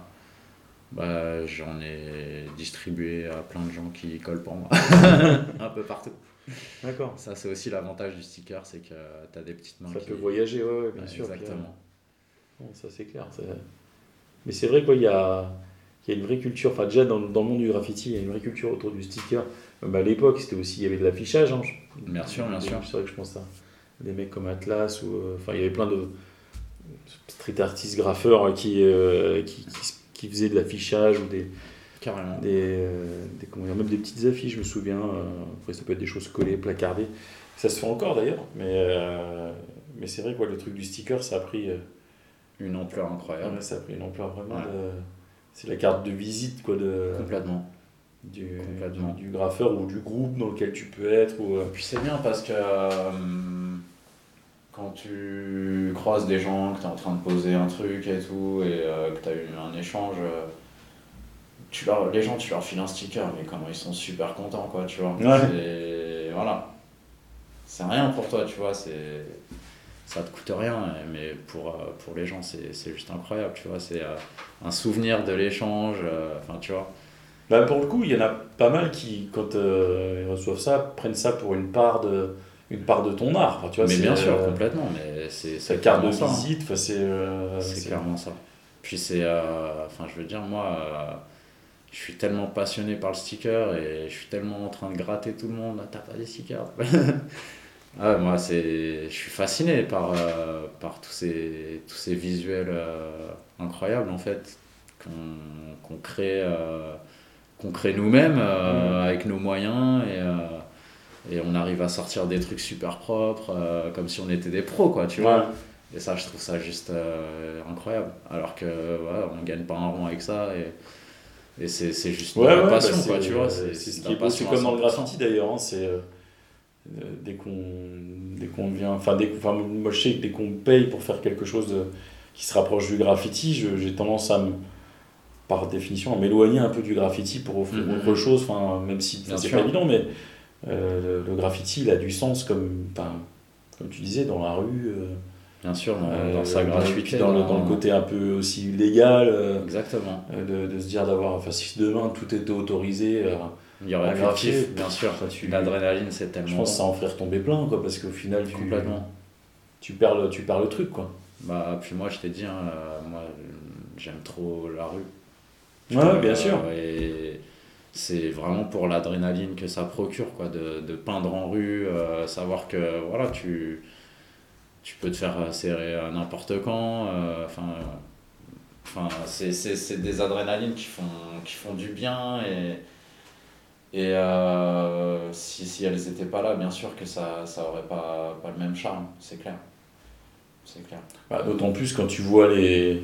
bah, j'en ai distribué à plein de gens qui collent pour moi. (laughs) Un peu partout. D'accord. Ça, c'est aussi l'avantage du sticker, c'est que tu as des petites mains Ça qui. peut voyager, ouais, ouais, bien Ouais, sûr. puis, Exactement. Euh, bon, ça c'est clair. Mais c'est vrai qu'il y a, il y a une vraie culture, enfin déjà dans, dans le monde du graffiti, il y a une vraie culture autour du sticker. Même à l'époque, c'était aussi, il y avait de l'affichage. Hein. Bien sûr, bien sûr. C'est vrai que je pense à des mecs comme Atlas, ou euh, enfin il y avait plein de street artistes graffeurs qui, euh, qui, qui, qui faisaient de l'affichage ou des, Carrément. des, euh, des- comment dire, même des petites affiches, je me souviens. euh, après, ça peut être des choses collées, placardées. Ça se fait encore d'ailleurs, mais, euh, mais c'est vrai que ouais, le truc du sticker, ça a pris, euh, Une ampleur incroyable. ouais, ça a pris une ampleur vraiment. Ouais. de- c'est la carte de visite quoi, de, Complètement. du, Complètement. du, graffeur ou du groupe dans lequel tu peux être. Ou, euh, Puis c'est bien parce que euh, quand tu croises des gens, que tu es en train de poser un truc et tout, et euh, que tu as eu un échange, euh, tu leur, les gens, tu leur files un sticker, mais comment ils sont super contents, quoi, tu vois. Ouais. Voilà. C'est rien pour toi, tu vois, c'est... Ça te coûte rien, mais pour, euh, pour les gens, c'est juste incroyable, tu vois. C'est euh, un souvenir de l'échange, euh, enfin, tu vois. Bah, pour le coup, il y en a pas mal qui, quand euh, ils reçoivent ça, prennent ça pour une part de, une part de ton art. Enfin, tu vois, mais bien sûr, euh, complètement. Mais c'est c'est carte de ça, hein. visite, c'est. euh, C'est clairement ça. Puis c'est. Enfin, je veux dire, moi, je suis tellement passionné par le sticker et je suis tellement en train de gratter tout le monde. Ah, t'as pas des stickers? Ah, Moi, c'est. Je suis fasciné par, euh, par tous, ces, tous ces visuels euh, incroyables, en fait, qu'on qu'on crée, euh, qu'on crée nous-mêmes euh, avec nos moyens et. et on arrive à sortir des trucs super propres, comme si on était des pros, quoi, tu vois. Ouais. Et ça, je trouve ça juste incroyable. Alors que ouais, on gagne pas un rond avec ça et, et c'est, c'est juste Ouais, passion, bah, quoi, c'est- tu vois. C'est C'est, ce qui est beau, c'est comme dans le 100%. graffiti d'ailleurs. hein, c'est dès qu'on dès qu'on vient, enfin dès enfin, moi je sais que dès qu'on paye pour faire quelque chose de- qui se rapproche du graffiti, j'ai tendance à me par définition à m'éloigner un peu du graffiti pour offrir Mhm. autre chose. Enfin même si c'est pas évident, mais euh, le, le graffiti il a du sens comme tu disais dans la rue. euh, Bien sûr, dans, euh, dans sa gratuité. dans, le, dans le côté un peu aussi légal. euh, Exactement. euh, de, de se dire d'avoir, enfin si demain tout était autorisé, euh, Il y aurait graphie, kiff, bien sûr. tu- L'adrénaline, c'est tellement. je pense que ça en ferait retomber plein, quoi, parce qu'au final, tu, Complètement. tu, perds le, tu perds le truc, quoi. Bah, puis moi, je t'ai dit, hein, euh, moi, j'aime trop la rue. Ouais, bien Euh, sûr. Et c'est vraiment pour l'adrénaline que ça procure, quoi, de, de peindre en rue, euh, savoir que voilà, tu, tu peux te faire euh, serrer à n'importe quand. euh, Enfin, enfin, c'est, des adrénalines qui font, qui font du bien et. Et euh, si, si elles n'étaient pas là, bien sûr que ça ça aurait pas, pas le même charme, c'est clair. C'est clair. Bah, D'autant plus quand tu vois les,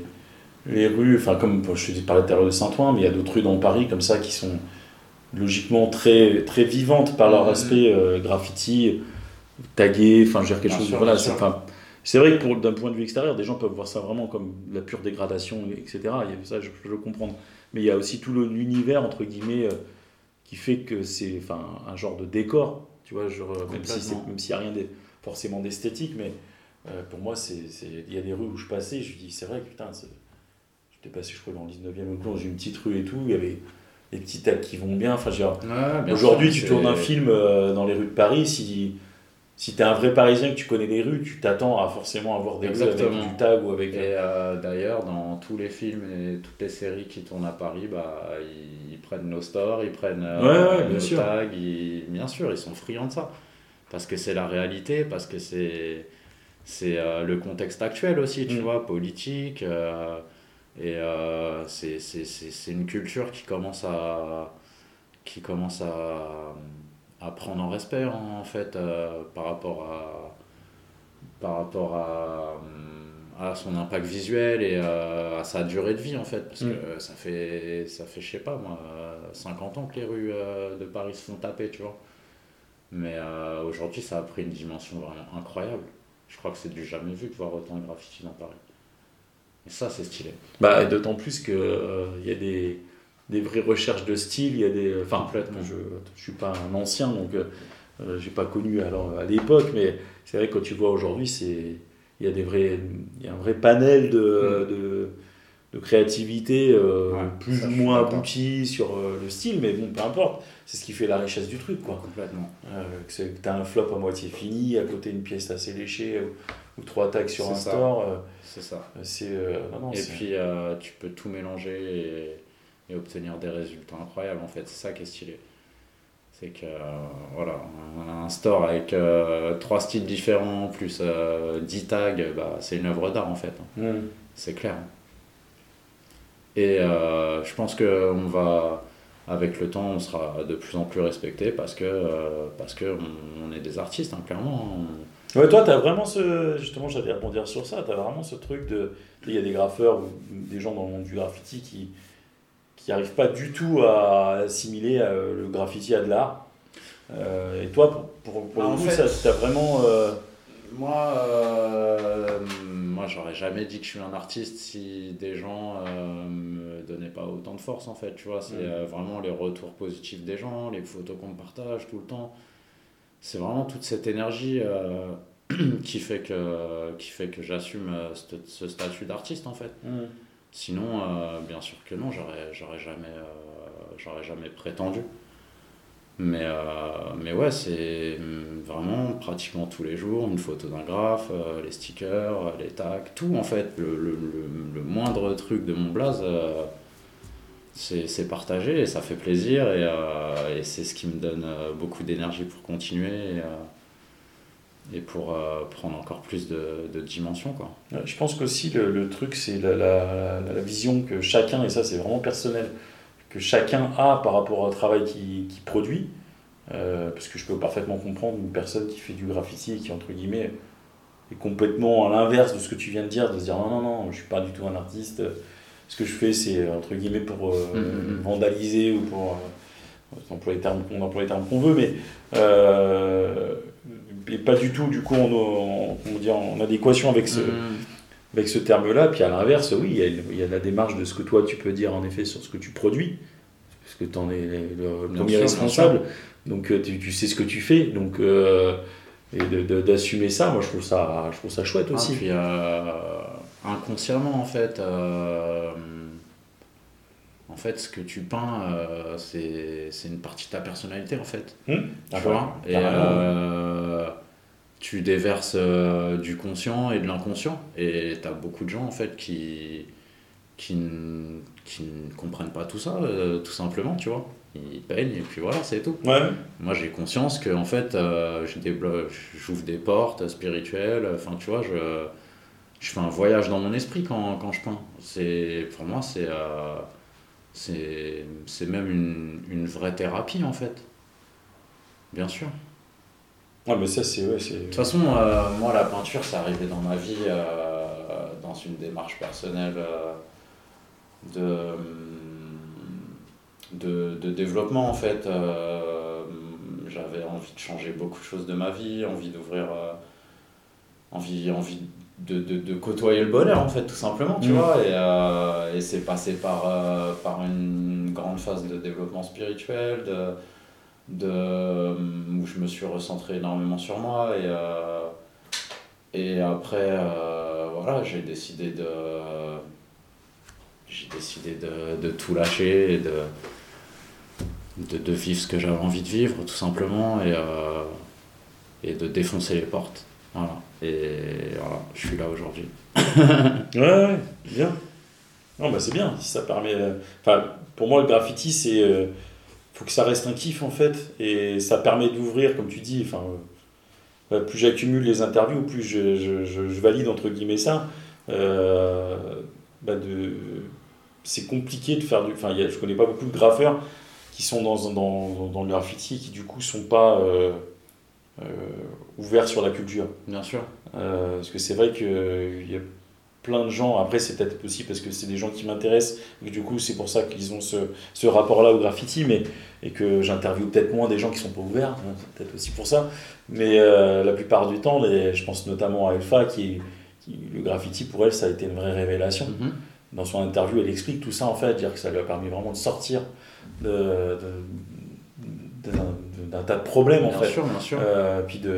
les rues, enfin, comme je te parlais tout à l'heure de Saint-Ouen, mais il y a d'autres rues dans Paris comme ça qui sont logiquement très, très vivantes par leur Mhm. aspect euh, graffiti, tagué, enfin, je veux dire quelque Bien chose. sûr, voilà, c'est sûr. enfin, c'est vrai que pour- d'un point de vue extérieur, des gens peuvent voir ça vraiment comme la pure dégradation, etc. Il y a ça, je peux le comprendre. Mais il y a aussi tout le- l'univers, entre guillemets, euh, qui fait que c'est enfin, un genre de décor, tu vois, genre, même si s'il n'y a rien de, forcément d'esthétique, mais euh, pour moi, il y a des rues où je passais, je me dis, c'est vrai putain, j'étais passé, je crois, dans le 19e ou dans une petite rue et tout, il y avait des petits tags qui vont bien. Enfin, dire, Aujourd'hui, tu tournes un film euh, dans les rues de Paris, si, si tu es un vrai Parisien que tu connais les rues, tu t'attends à forcément avoir des rues avec du tag ou avec... Et euh, d'ailleurs, dans tous les films et toutes les séries qui tournent à Paris, bah, ils, ils prennent nos stores, ils prennent euh, Ouais, ouais, bien nos sûr. tags, ils- bien sûr, ils sont friands de ça. Parce que c'est la réalité, parce que c'est c'est euh, le contexte actuel aussi, tu Mm. vois, politique. et c'est une culture qui commence à, qui commence à, à prendre en respect, en fait, euh, par rapport à par rapport à, à son impact visuel et euh, à sa durée de vie en fait. Parce Mm. que ça fait ça fait je sais pas moi euh, 50 ans que les rues euh, de Paris se font taper tu vois. Mais euh, aujourd'hui ça a pris une dimension vraiment incroyable. Je crois que c'est du jamais vu de voir autant de graffiti dans Paris. Et ça c'est stylé. Bah, et d'autant plus qu'il il y a des, des vraies recherches de style, il y a des... Enfin, Complètement. je ne suis pas un ancien, donc euh, euh, j'ai pas connu alors, à l'époque, mais c'est vrai que quand tu vois aujourd'hui, c'est... Il y a des vrais, il y a un vrai panel de, de, de créativité, euh. Ouais, plus ou moins abouti sur euh, le style, mais bon, peu importe, c'est ce qui fait la richesse du truc, quoi. complètement que c'est- que t'as un flop à moitié fini, à côté une pièce assez léchée, ou, ou trois tags sur un ça. store, c'est ça c'est... et puis tu peux tout mélanger et, et obtenir des résultats incroyables en fait c'est ça qui est stylé c'est que euh, voilà un, un store avec euh, trois styles différents plus euh, 10 tags bah, c'est une œuvre d'art en fait hein. Mm. c'est clair et euh, je pense que on va avec le temps on sera de plus en plus respecté parce que euh, parce que on, on est des artistes hein, clairement On- Ouais, toi, tu as vraiment ce. Justement, j'allais rebondir sur ça. Tu as vraiment ce truc de. Il y a des graffeurs ou des gens dans le monde du graffiti qui qui n'arrivent pas du tout à assimiler euh, le graffiti à de l'art. Euh, et toi, pour, pour, pour Bah, le en coup, fait- ça t'a vraiment. euh, Moi, euh, moi, j'aurais jamais dit que je suis un artiste si des gens euh, me donnaient pas autant de force en fait. Tu vois, c'est Mm. euh, vraiment les retours positifs des gens, les photos qu'on me partage tout le temps. C'est vraiment toute cette énergie (clears throat) qui fait que qui fait que j'assume ce, ce statut d'artiste en fait. Sinon, euh, bien sûr que non, j'aurais euh, jamais prétendu. Mais, euh, mais ouais, c'est vraiment pratiquement tous les jours une photo d'un graphe, les stickers, les tags, tout en fait. Le, moindre truc de mon blaze, c'est c'est partagé et ça fait plaisir et, c'est ce qui me donne beaucoup d'énergie pour continuer et pour euh, prendre encore plus de, de dimensions. Quoi. Ouais, Je pense qu'aussi le, le truc, c'est la, la- vision que chacun, et ça c'est vraiment personnel, que chacun a par rapport au travail qu'il qu'il produit. Euh, parce que je peux parfaitement comprendre une personne qui fait du graffiti et qui, entre guillemets, est complètement à l'inverse de ce que tu viens de dire, de se dire non, non, non, je suis pas du tout un artiste. Ce que je fais, c'est entre guillemets pour euh, Mhm. vandaliser ou pour. euh, on emploie les termes, on emploie les termes qu'on veut, mais. Et pas du tout, du coup, en, en- en adéquation avec ce, avec ce terme-là. Puis à l'inverse, oui, il y, a, il y a la démarche de ce que toi tu peux dire en effet sur ce que tu produis, parce que tu en es le premier responsable. Donc euh, tu, tu sais ce que tu fais. Donc, euh, et d'assumer ça, moi je trouve ça, je trouve ça chouette Ah, aussi. puis euh, inconsciemment, en fait, euh, en fait, ce que tu peins, euh, c'est une partie de ta personnalité, en fait. Hum Tu Ah vois Et euh, tu déverses euh, du conscient et de l'inconscient. Et tu as beaucoup de gens, en fait, qui, qui, qui ne comprennent pas tout ça, tout simplement, tu vois. Ils peignent et puis voilà, c'est tout. Ouais, Moi, j'ai conscience que en fait, j'ouvre des portes spirituelles. Enfin, tu vois, je, je fais un voyage dans mon esprit quand, quand je peins. Pour moi, c'est, c'est, même une, une vraie thérapie en fait. Bien sûr. Ouais, mais ça c'est. Ouais, De toute façon, euh, moi, la peinture, c'est arrivé dans ma vie euh, dans une démarche personnelle euh, de, de, de développement, en fait. J'avais envie de changer beaucoup de choses de ma vie, envie d'ouvrir. envie, envie de, de, de côtoyer le bonheur, en fait, tout simplement, tu Mm. vois. Et, euh, et c'est passé par, euh, par une grande phase de développement spirituel, de de, où je me suis recentré énormément sur moi et, euh, et après euh, voilà j'ai décidé de j'ai décidé de, de tout lâcher et de, de, de vivre ce que j'avais envie de vivre tout simplement et, euh, et de défoncer les portes voilà et voilà je suis là aujourd'hui (laughs) Ouais, ouais, bien. Non, bah c'est bien, ça permet. Enfin, pour moi, le graffiti, c'est. euh, faut que ça reste un kiff en fait, et ça permet d'ouvrir, comme tu dis. Enfin, euh, plus j'accumule les interviews, plus je, je, valide entre guillemets ça. Euh, bah de, c'est compliqué de faire du. Enfin, y a- je connais pas beaucoup de graffeurs qui sont dans, dans, dans le graffiti et qui du coup sont pas euh, euh, ouverts sur la culture. bien sûr Euh, parce que c'est vrai qu'il y a plein de gens, après c'est peut-être aussi parce que c'est des gens qui m'intéressent, et que du coup c'est pour ça qu'ils ont ce, ce rapport-là au graffiti, mais, et que j'interviewe peut-être moins des gens qui sont pas ouverts, hein, peut-être aussi pour ça. Mais euh, la plupart du temps, les, je pense notamment à Elfa, qui, qui, le graffiti pour elle ça a été une vraie révélation. Mhm. Dans son interview, elle explique tout ça en fait, dire que ça lui a permis vraiment de sortir de, d'un tas de problèmes en bien fait. sûr bien sûr Euh, puis de,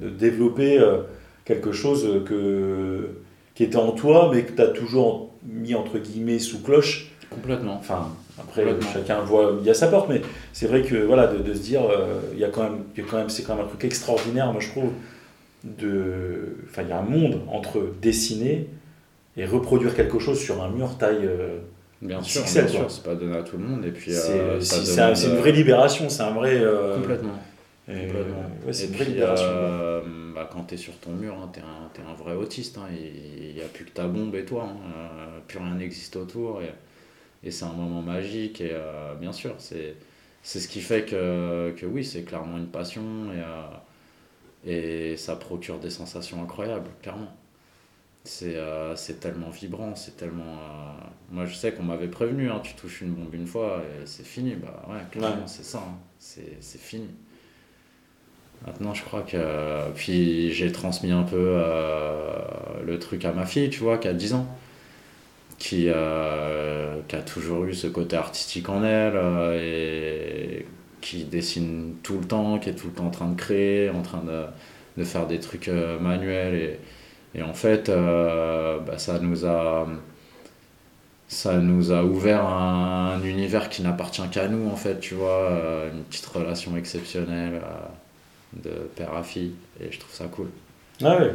de- de développer euh, quelque chose que, qui était en toi, mais que tu as toujours mis entre guillemets sous cloche. complètement Enfin, après, Complètement. chacun voit il y a sa porte, mais c'est vrai que voilà, de, de se dire, euh, il y a quand même, il y a quand même, c'est quand même un truc extraordinaire, moi je trouve. De, enfin, il y a un monde entre dessiner et reproduire quelque chose sur un mur taille. euh, Bien sûr, bien quoi. sûr, c'est pas donné à tout le monde. Et puis, c'est euh, si- ça c'est un- demande, c'est une euh, vraie libération, c'est un vrai. euh, Complètement. et- complètement. ouais, c'est et une vraie puis, libération. bah, quand t'es sur ton mur, hein, t'es un, t'es un vrai autiste. hein, Il n'y a plus que ta bombe et toi. hein, plus rien n'existe autour. Et, et c'est un moment magique. Et euh, bien sûr, c'est c'est ce qui fait que, que oui, c'est clairement une passion. Et, euh, et ça procure des sensations incroyables, clairement. C'est euh, c'est tellement vibrant, c'est tellement. euh, Moi, je sais qu'on m'avait prévenu, hein, tu touches une bombe une fois et c'est fini. Bah ouais, clairement, Ouais. c'est ça, hein, c'est fini. Maintenant, je crois que. Puis j'ai transmis un peu euh, le truc à ma fille, tu vois, qui a 10 ans, qui, euh, qui a toujours eu ce côté artistique en elle euh, et qui dessine tout le temps, qui est tout le temps en train de créer, en train de, de faire des trucs manuels. Et, et en fait, euh, bah, ça nous a. Ça nous a ouvert un, un univers qui n'appartient qu'à nous, en fait, tu vois, euh, une petite relation exceptionnelle euh, de père à fille, et je trouve ça cool. Ah ouais,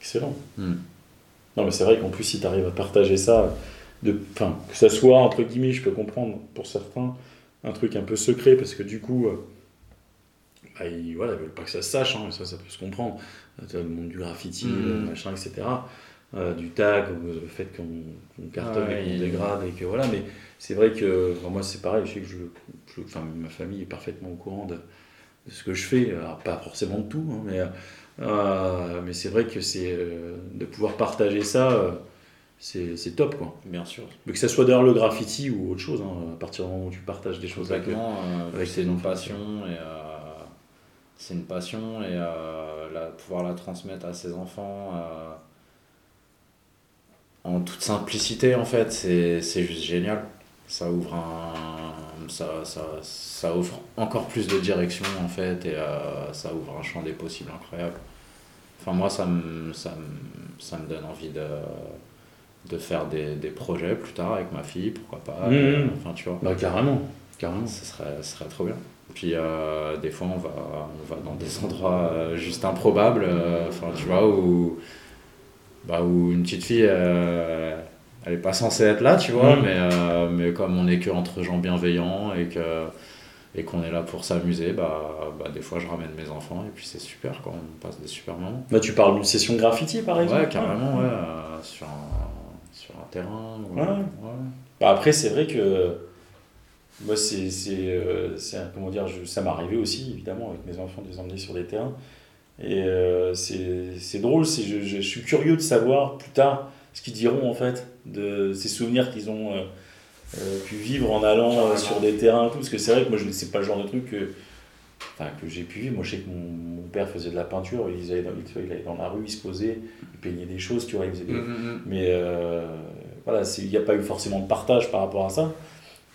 excellent. Hmm. Non, mais c'est vrai qu'en plus, si tu arrives à partager ça, de, que ça soit, entre guillemets, je peux comprendre pour certains, un truc un peu secret, parce que du coup, bah, ils, voilà, ils veulent pas que ça se sache, hein, ça, ça peut se comprendre. As le monde du graffiti, Mhm. le machin, etc. euh, du tag, le fait qu'on qu'on cartonne Ouais, et qu'on dégrade, et que voilà, mais c'est vrai que enfin, moi, c'est pareil, je sais que je, je- enfin, ma famille est parfaitement au courant de, de ce que je fais, alors, pas forcément de tout, hein, mais, euh, mais c'est vrai que c'est euh, de pouvoir partager ça. euh, c'est top quoi. Bien sûr. Mais que ça soit d'ailleurs le graffiti ou autre chose, hein, à partir du moment où tu partages des choses avec euh, avec tes une enfants. passion et euh, c'est une passion et euh, la, pouvoir la transmettre à ses enfants euh, en toute simplicité en fait, c'est juste génial. Ça ouvre un, ça, ça, ça ouvre encore plus de direction en fait et euh, ça ouvre un champ des possibles incroyable. Enfin moi ça me, ça me, ça me donne envie de, de faire des, des projets plus tard avec ma fille, pourquoi pas. Mhm. Enfin tu vois. Bah carrément, carrément. Ce serait, ce serait trop bien. Puis euh, des fois, on va, on va dans des (laughs) endroits euh, juste improbables, euh, tu vois, où, bah, où une petite fille, elle est pas censée être là, tu vois, Mhm. mais, mais comme on est que entre gens bienveillants et que et qu'on est là pour s'amuser, bah, bah, des fois, je ramène mes enfants et puis c'est super, quoi, on passe des super moments. Là, tu parles d'une session graffiti par exemple Ouais, carrément, ouais, euh, sur, un, sur un terrain. ou- Ouais. Bah, après, c'est vrai que moi, c'est, c'est, euh, c'est comment dire, je- ça m'est arrivé aussi, évidemment, avec mes enfants, de les emmener sur des terrains. Et euh, c'est, c'est drôle, c'est, je, je- je suis curieux de savoir plus tard ce qu'ils diront, en fait, de ces souvenirs qu'ils ont euh, euh, pu vivre en allant sur des terrains et tout. Parce que c'est vrai que moi, je ne sais pas le genre de truc que, enfin, que j'ai pu vivre. Moi, je sais que mon, mon père faisait de la peinture, il allait, dans, il allait dans la rue, il se posait, il peignait des choses, tu vois, il faisait des, Mhm. mais voilà, il n'y a pas eu forcément de partage par rapport à ça.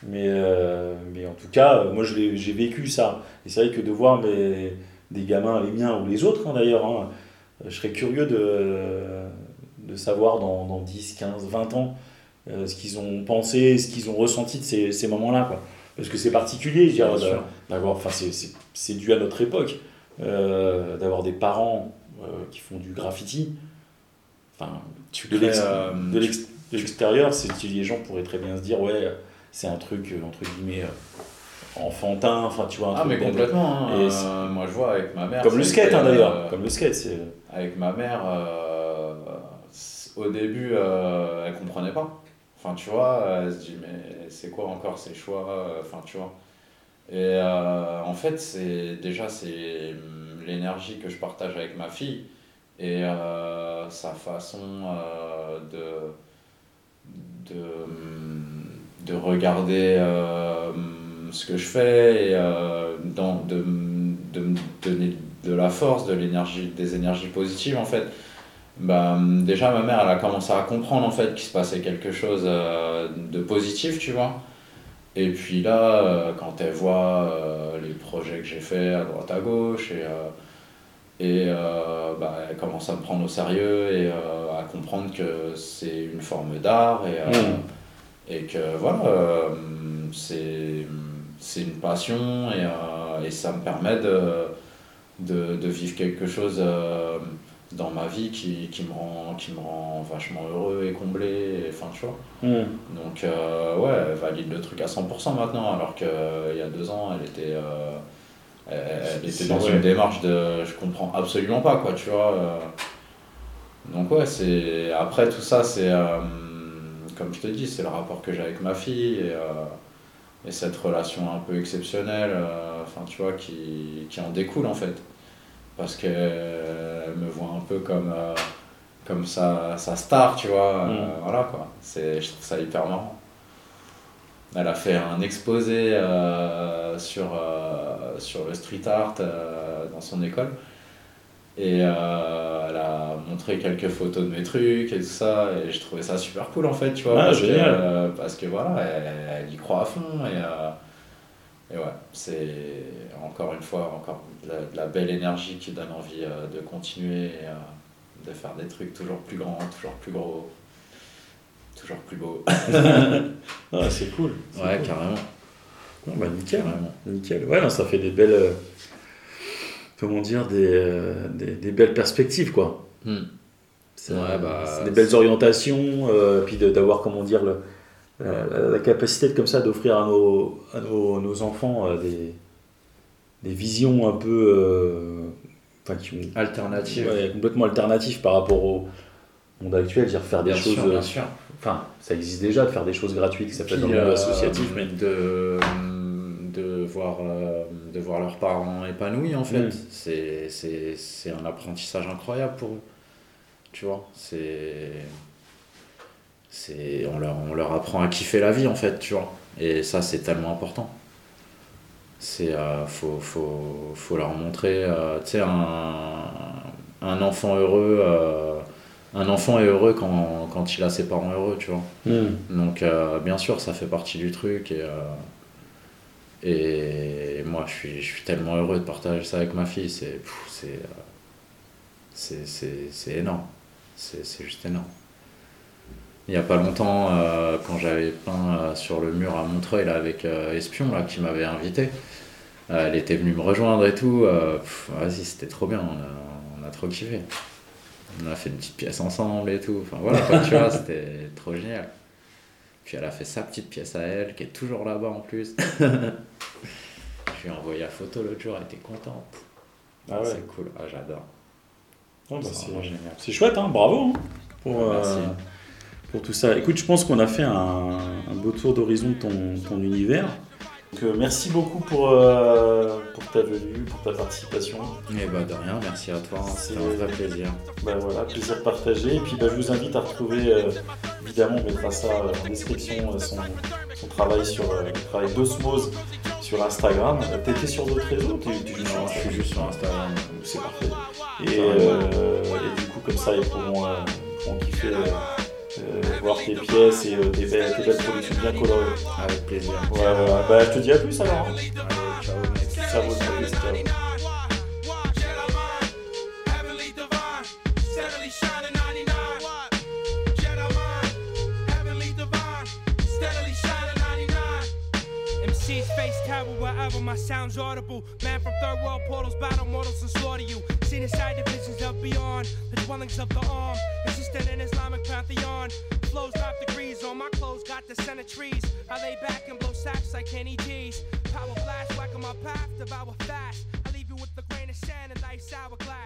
Mais, euh, mais en tout cas, euh, moi j'ai vécu ça. Et c'est vrai que de voir mes, des gamins, les miens ou les autres hein, d'ailleurs, hein, je serais curieux de, de savoir dans, dans 10, 15, 20 ans euh, ce qu'ils ont pensé, ce qu'ils ont ressenti de ces, ces moments-là. Parce que c'est particulier, je dirais, Bien de- sûr. d'avoir, enfin c'est- dû à notre époque, euh, d'avoir des parents euh, qui font du graffiti. Enfin, Tu de euh, l'extérieur, les gens pourraient très bien se dire ouais, c'est un truc euh, entre guillemets euh, enfantin, enfin tu vois. un Ah truc mais complètement, hein. Et Euh, moi je vois avec ma mère. Comme le skate hein, d'ailleurs, comme le skate, c'est. Avec ma mère, au début, elle comprenait pas. Enfin tu vois, elle se dit mais c'est quoi encore ces choix, enfin tu vois. Et euh, en fait c'est déjà c'est hum, l'énergie que je partage avec ma fille et euh, sa façon euh, de, de, hum, de regarder euh, ce que je fais et euh, de, de me donner de la force, de l'énergie, des énergies positives en fait. Bah, déjà ma mère elle a commencé à comprendre en fait qu'il se passait quelque chose euh, de positif tu vois et puis là euh, quand elle voit les projets que j'ai fait à droite à gauche et, et bah, elle commence à me prendre au sérieux et à comprendre que c'est une forme d'art et, euh, Mm. Et que voilà euh, c'est c'est une passion et, euh, et ça me permet de, de, de vivre quelque chose euh, dans ma vie qui, qui, me rend, qui me rend vachement heureux et comblé et, vois Hmm. donc euh, ouais, elle valide le truc à 100% maintenant, alors qu'il y a deux ans, elle était, elle, elle était dans vrai. une démarche de je comprends absolument pas, quoi, tu vois. Donc ouais, c'est après tout ça, c'est comme je te dis, c'est le rapport que j'ai avec ma fille et, euh, et cette relation un peu exceptionnelle, euh, enfin tu vois, qui, qui en découle en fait. Parce qu'elle me voit un peu comme, euh, comme sa, sa star, tu vois. Mm. voilà quoi. Je trouve ça hyper marrant. Elle a fait un exposé euh, sur, euh, sur le street art euh, dans son école. Et elle a montré quelques photos de mes trucs et tout ça. Et je trouvais ça super cool en fait, tu vois. Ah, parce, que, génial. euh, parce que voilà, elle, elle y croit à fond. Et, euh, et ouais, c'est encore une fois encore de la, de la belle énergie qui donne envie euh, de continuer et euh, de faire des trucs toujours plus grands, toujours plus gros. Toujours plus beau. (laughs) Ah, c'est cool. Ouais, cool. carrément. Non, bah, nickel. carrément. Nickel. Ouais, non, ça fait des belles. Euh, comment dire, des, euh, des, des belles perspectives, quoi. Hmm. C'est Ouais, bah, des belles orientations, euh, puis d'avoir, comment dire, le, la, capacité de, comme ça d'offrir à nos, à nos, nos enfants euh, des, des visions un peu. euh, Enfin, qui ont. Alternative. Ouais, complètement alternatives par rapport au monde actuel, dire faire des Bien choses. sûr, bien sûr. Enfin, ça existe déjà de faire des choses gratuites, ça peut être dans le monde euh, associatif, mais. de, voir, euh, de voir leurs parents épanouis, en fait. Mm. C'est- un apprentissage incroyable pour eux. Tu vois, c'est. On leur, on leur apprend à kiffer la vie, en fait, tu vois. Et ça, c'est tellement important. C'est euh, faut, faut, faut leur montrer, euh, tu sais, un, un enfant heureux. euh, un enfant est heureux quand, quand il a ses parents heureux, tu vois. Hmm. Donc, bien sûr, ça fait partie du truc. Et, et moi, je suis, je suis tellement heureux de partager ça avec ma fille. C'est euh, c'est- c'est- énorme. C'est juste énorme. Il n'y a pas longtemps, euh, quand j'avais peint euh, sur le mur à Montreuil avec Espion, là, qui m'avait invité, elle était venue me rejoindre et tout. Vas-y, c'était trop bien. On a, on a trop kiffé. On a fait une petite pièce ensemble et tout. Enfin voilà, tu vois, (laughs) c'était trop génial. Puis elle a fait sa petite pièce à elle, qui est toujours là-bas en plus. (laughs) je lui ai envoyé la photo l'autre jour, elle était contente. Ah ouais. C'est cool, ah, j'adore. Oh, bah, C'est chouette, hein, bravo hein, pour, euh, pour tout ça. Écoute, je pense qu'on a fait un, un beau tour d'horizon de ton, ton univers. Donc, euh, merci beaucoup pour, euh, pour ta venue, pour ta participation. Et bah de rien, merci à toi, c'était un vrai plaisir. Bah, voilà, plaisir partagé. Et puis bah, je vous invite à retrouver, euh, évidemment, on mettra ça en description, son, son travail sur le travail d'Osmose sur Instagram. T'étais sur d'autres réseaux sur Non, je suis juste sur Instagram. C'est parfait. Et, euh, et du coup, comme ça, ils pourront, pourront kiffer, voir tes pièces et euh, tes, belles, tes belles productions bien colorées. Avec plaisir. Ouais, voilà. Bah, je te dis à plus alors. hein. Allez, ciao coup, ciao. wherever my sound's audible. Man from third world portals, battle mortals, and slaughter you. Seen inside divisions of beyond, the dwellings of the arm, existent in Islamic pantheon. Flows drop degrees on my clothes, got the scent of trees. I lay back and blow sacks like Kenny G's. Power blast, on my path, devour fast. I leave you with the grain of sand and ice hourglass.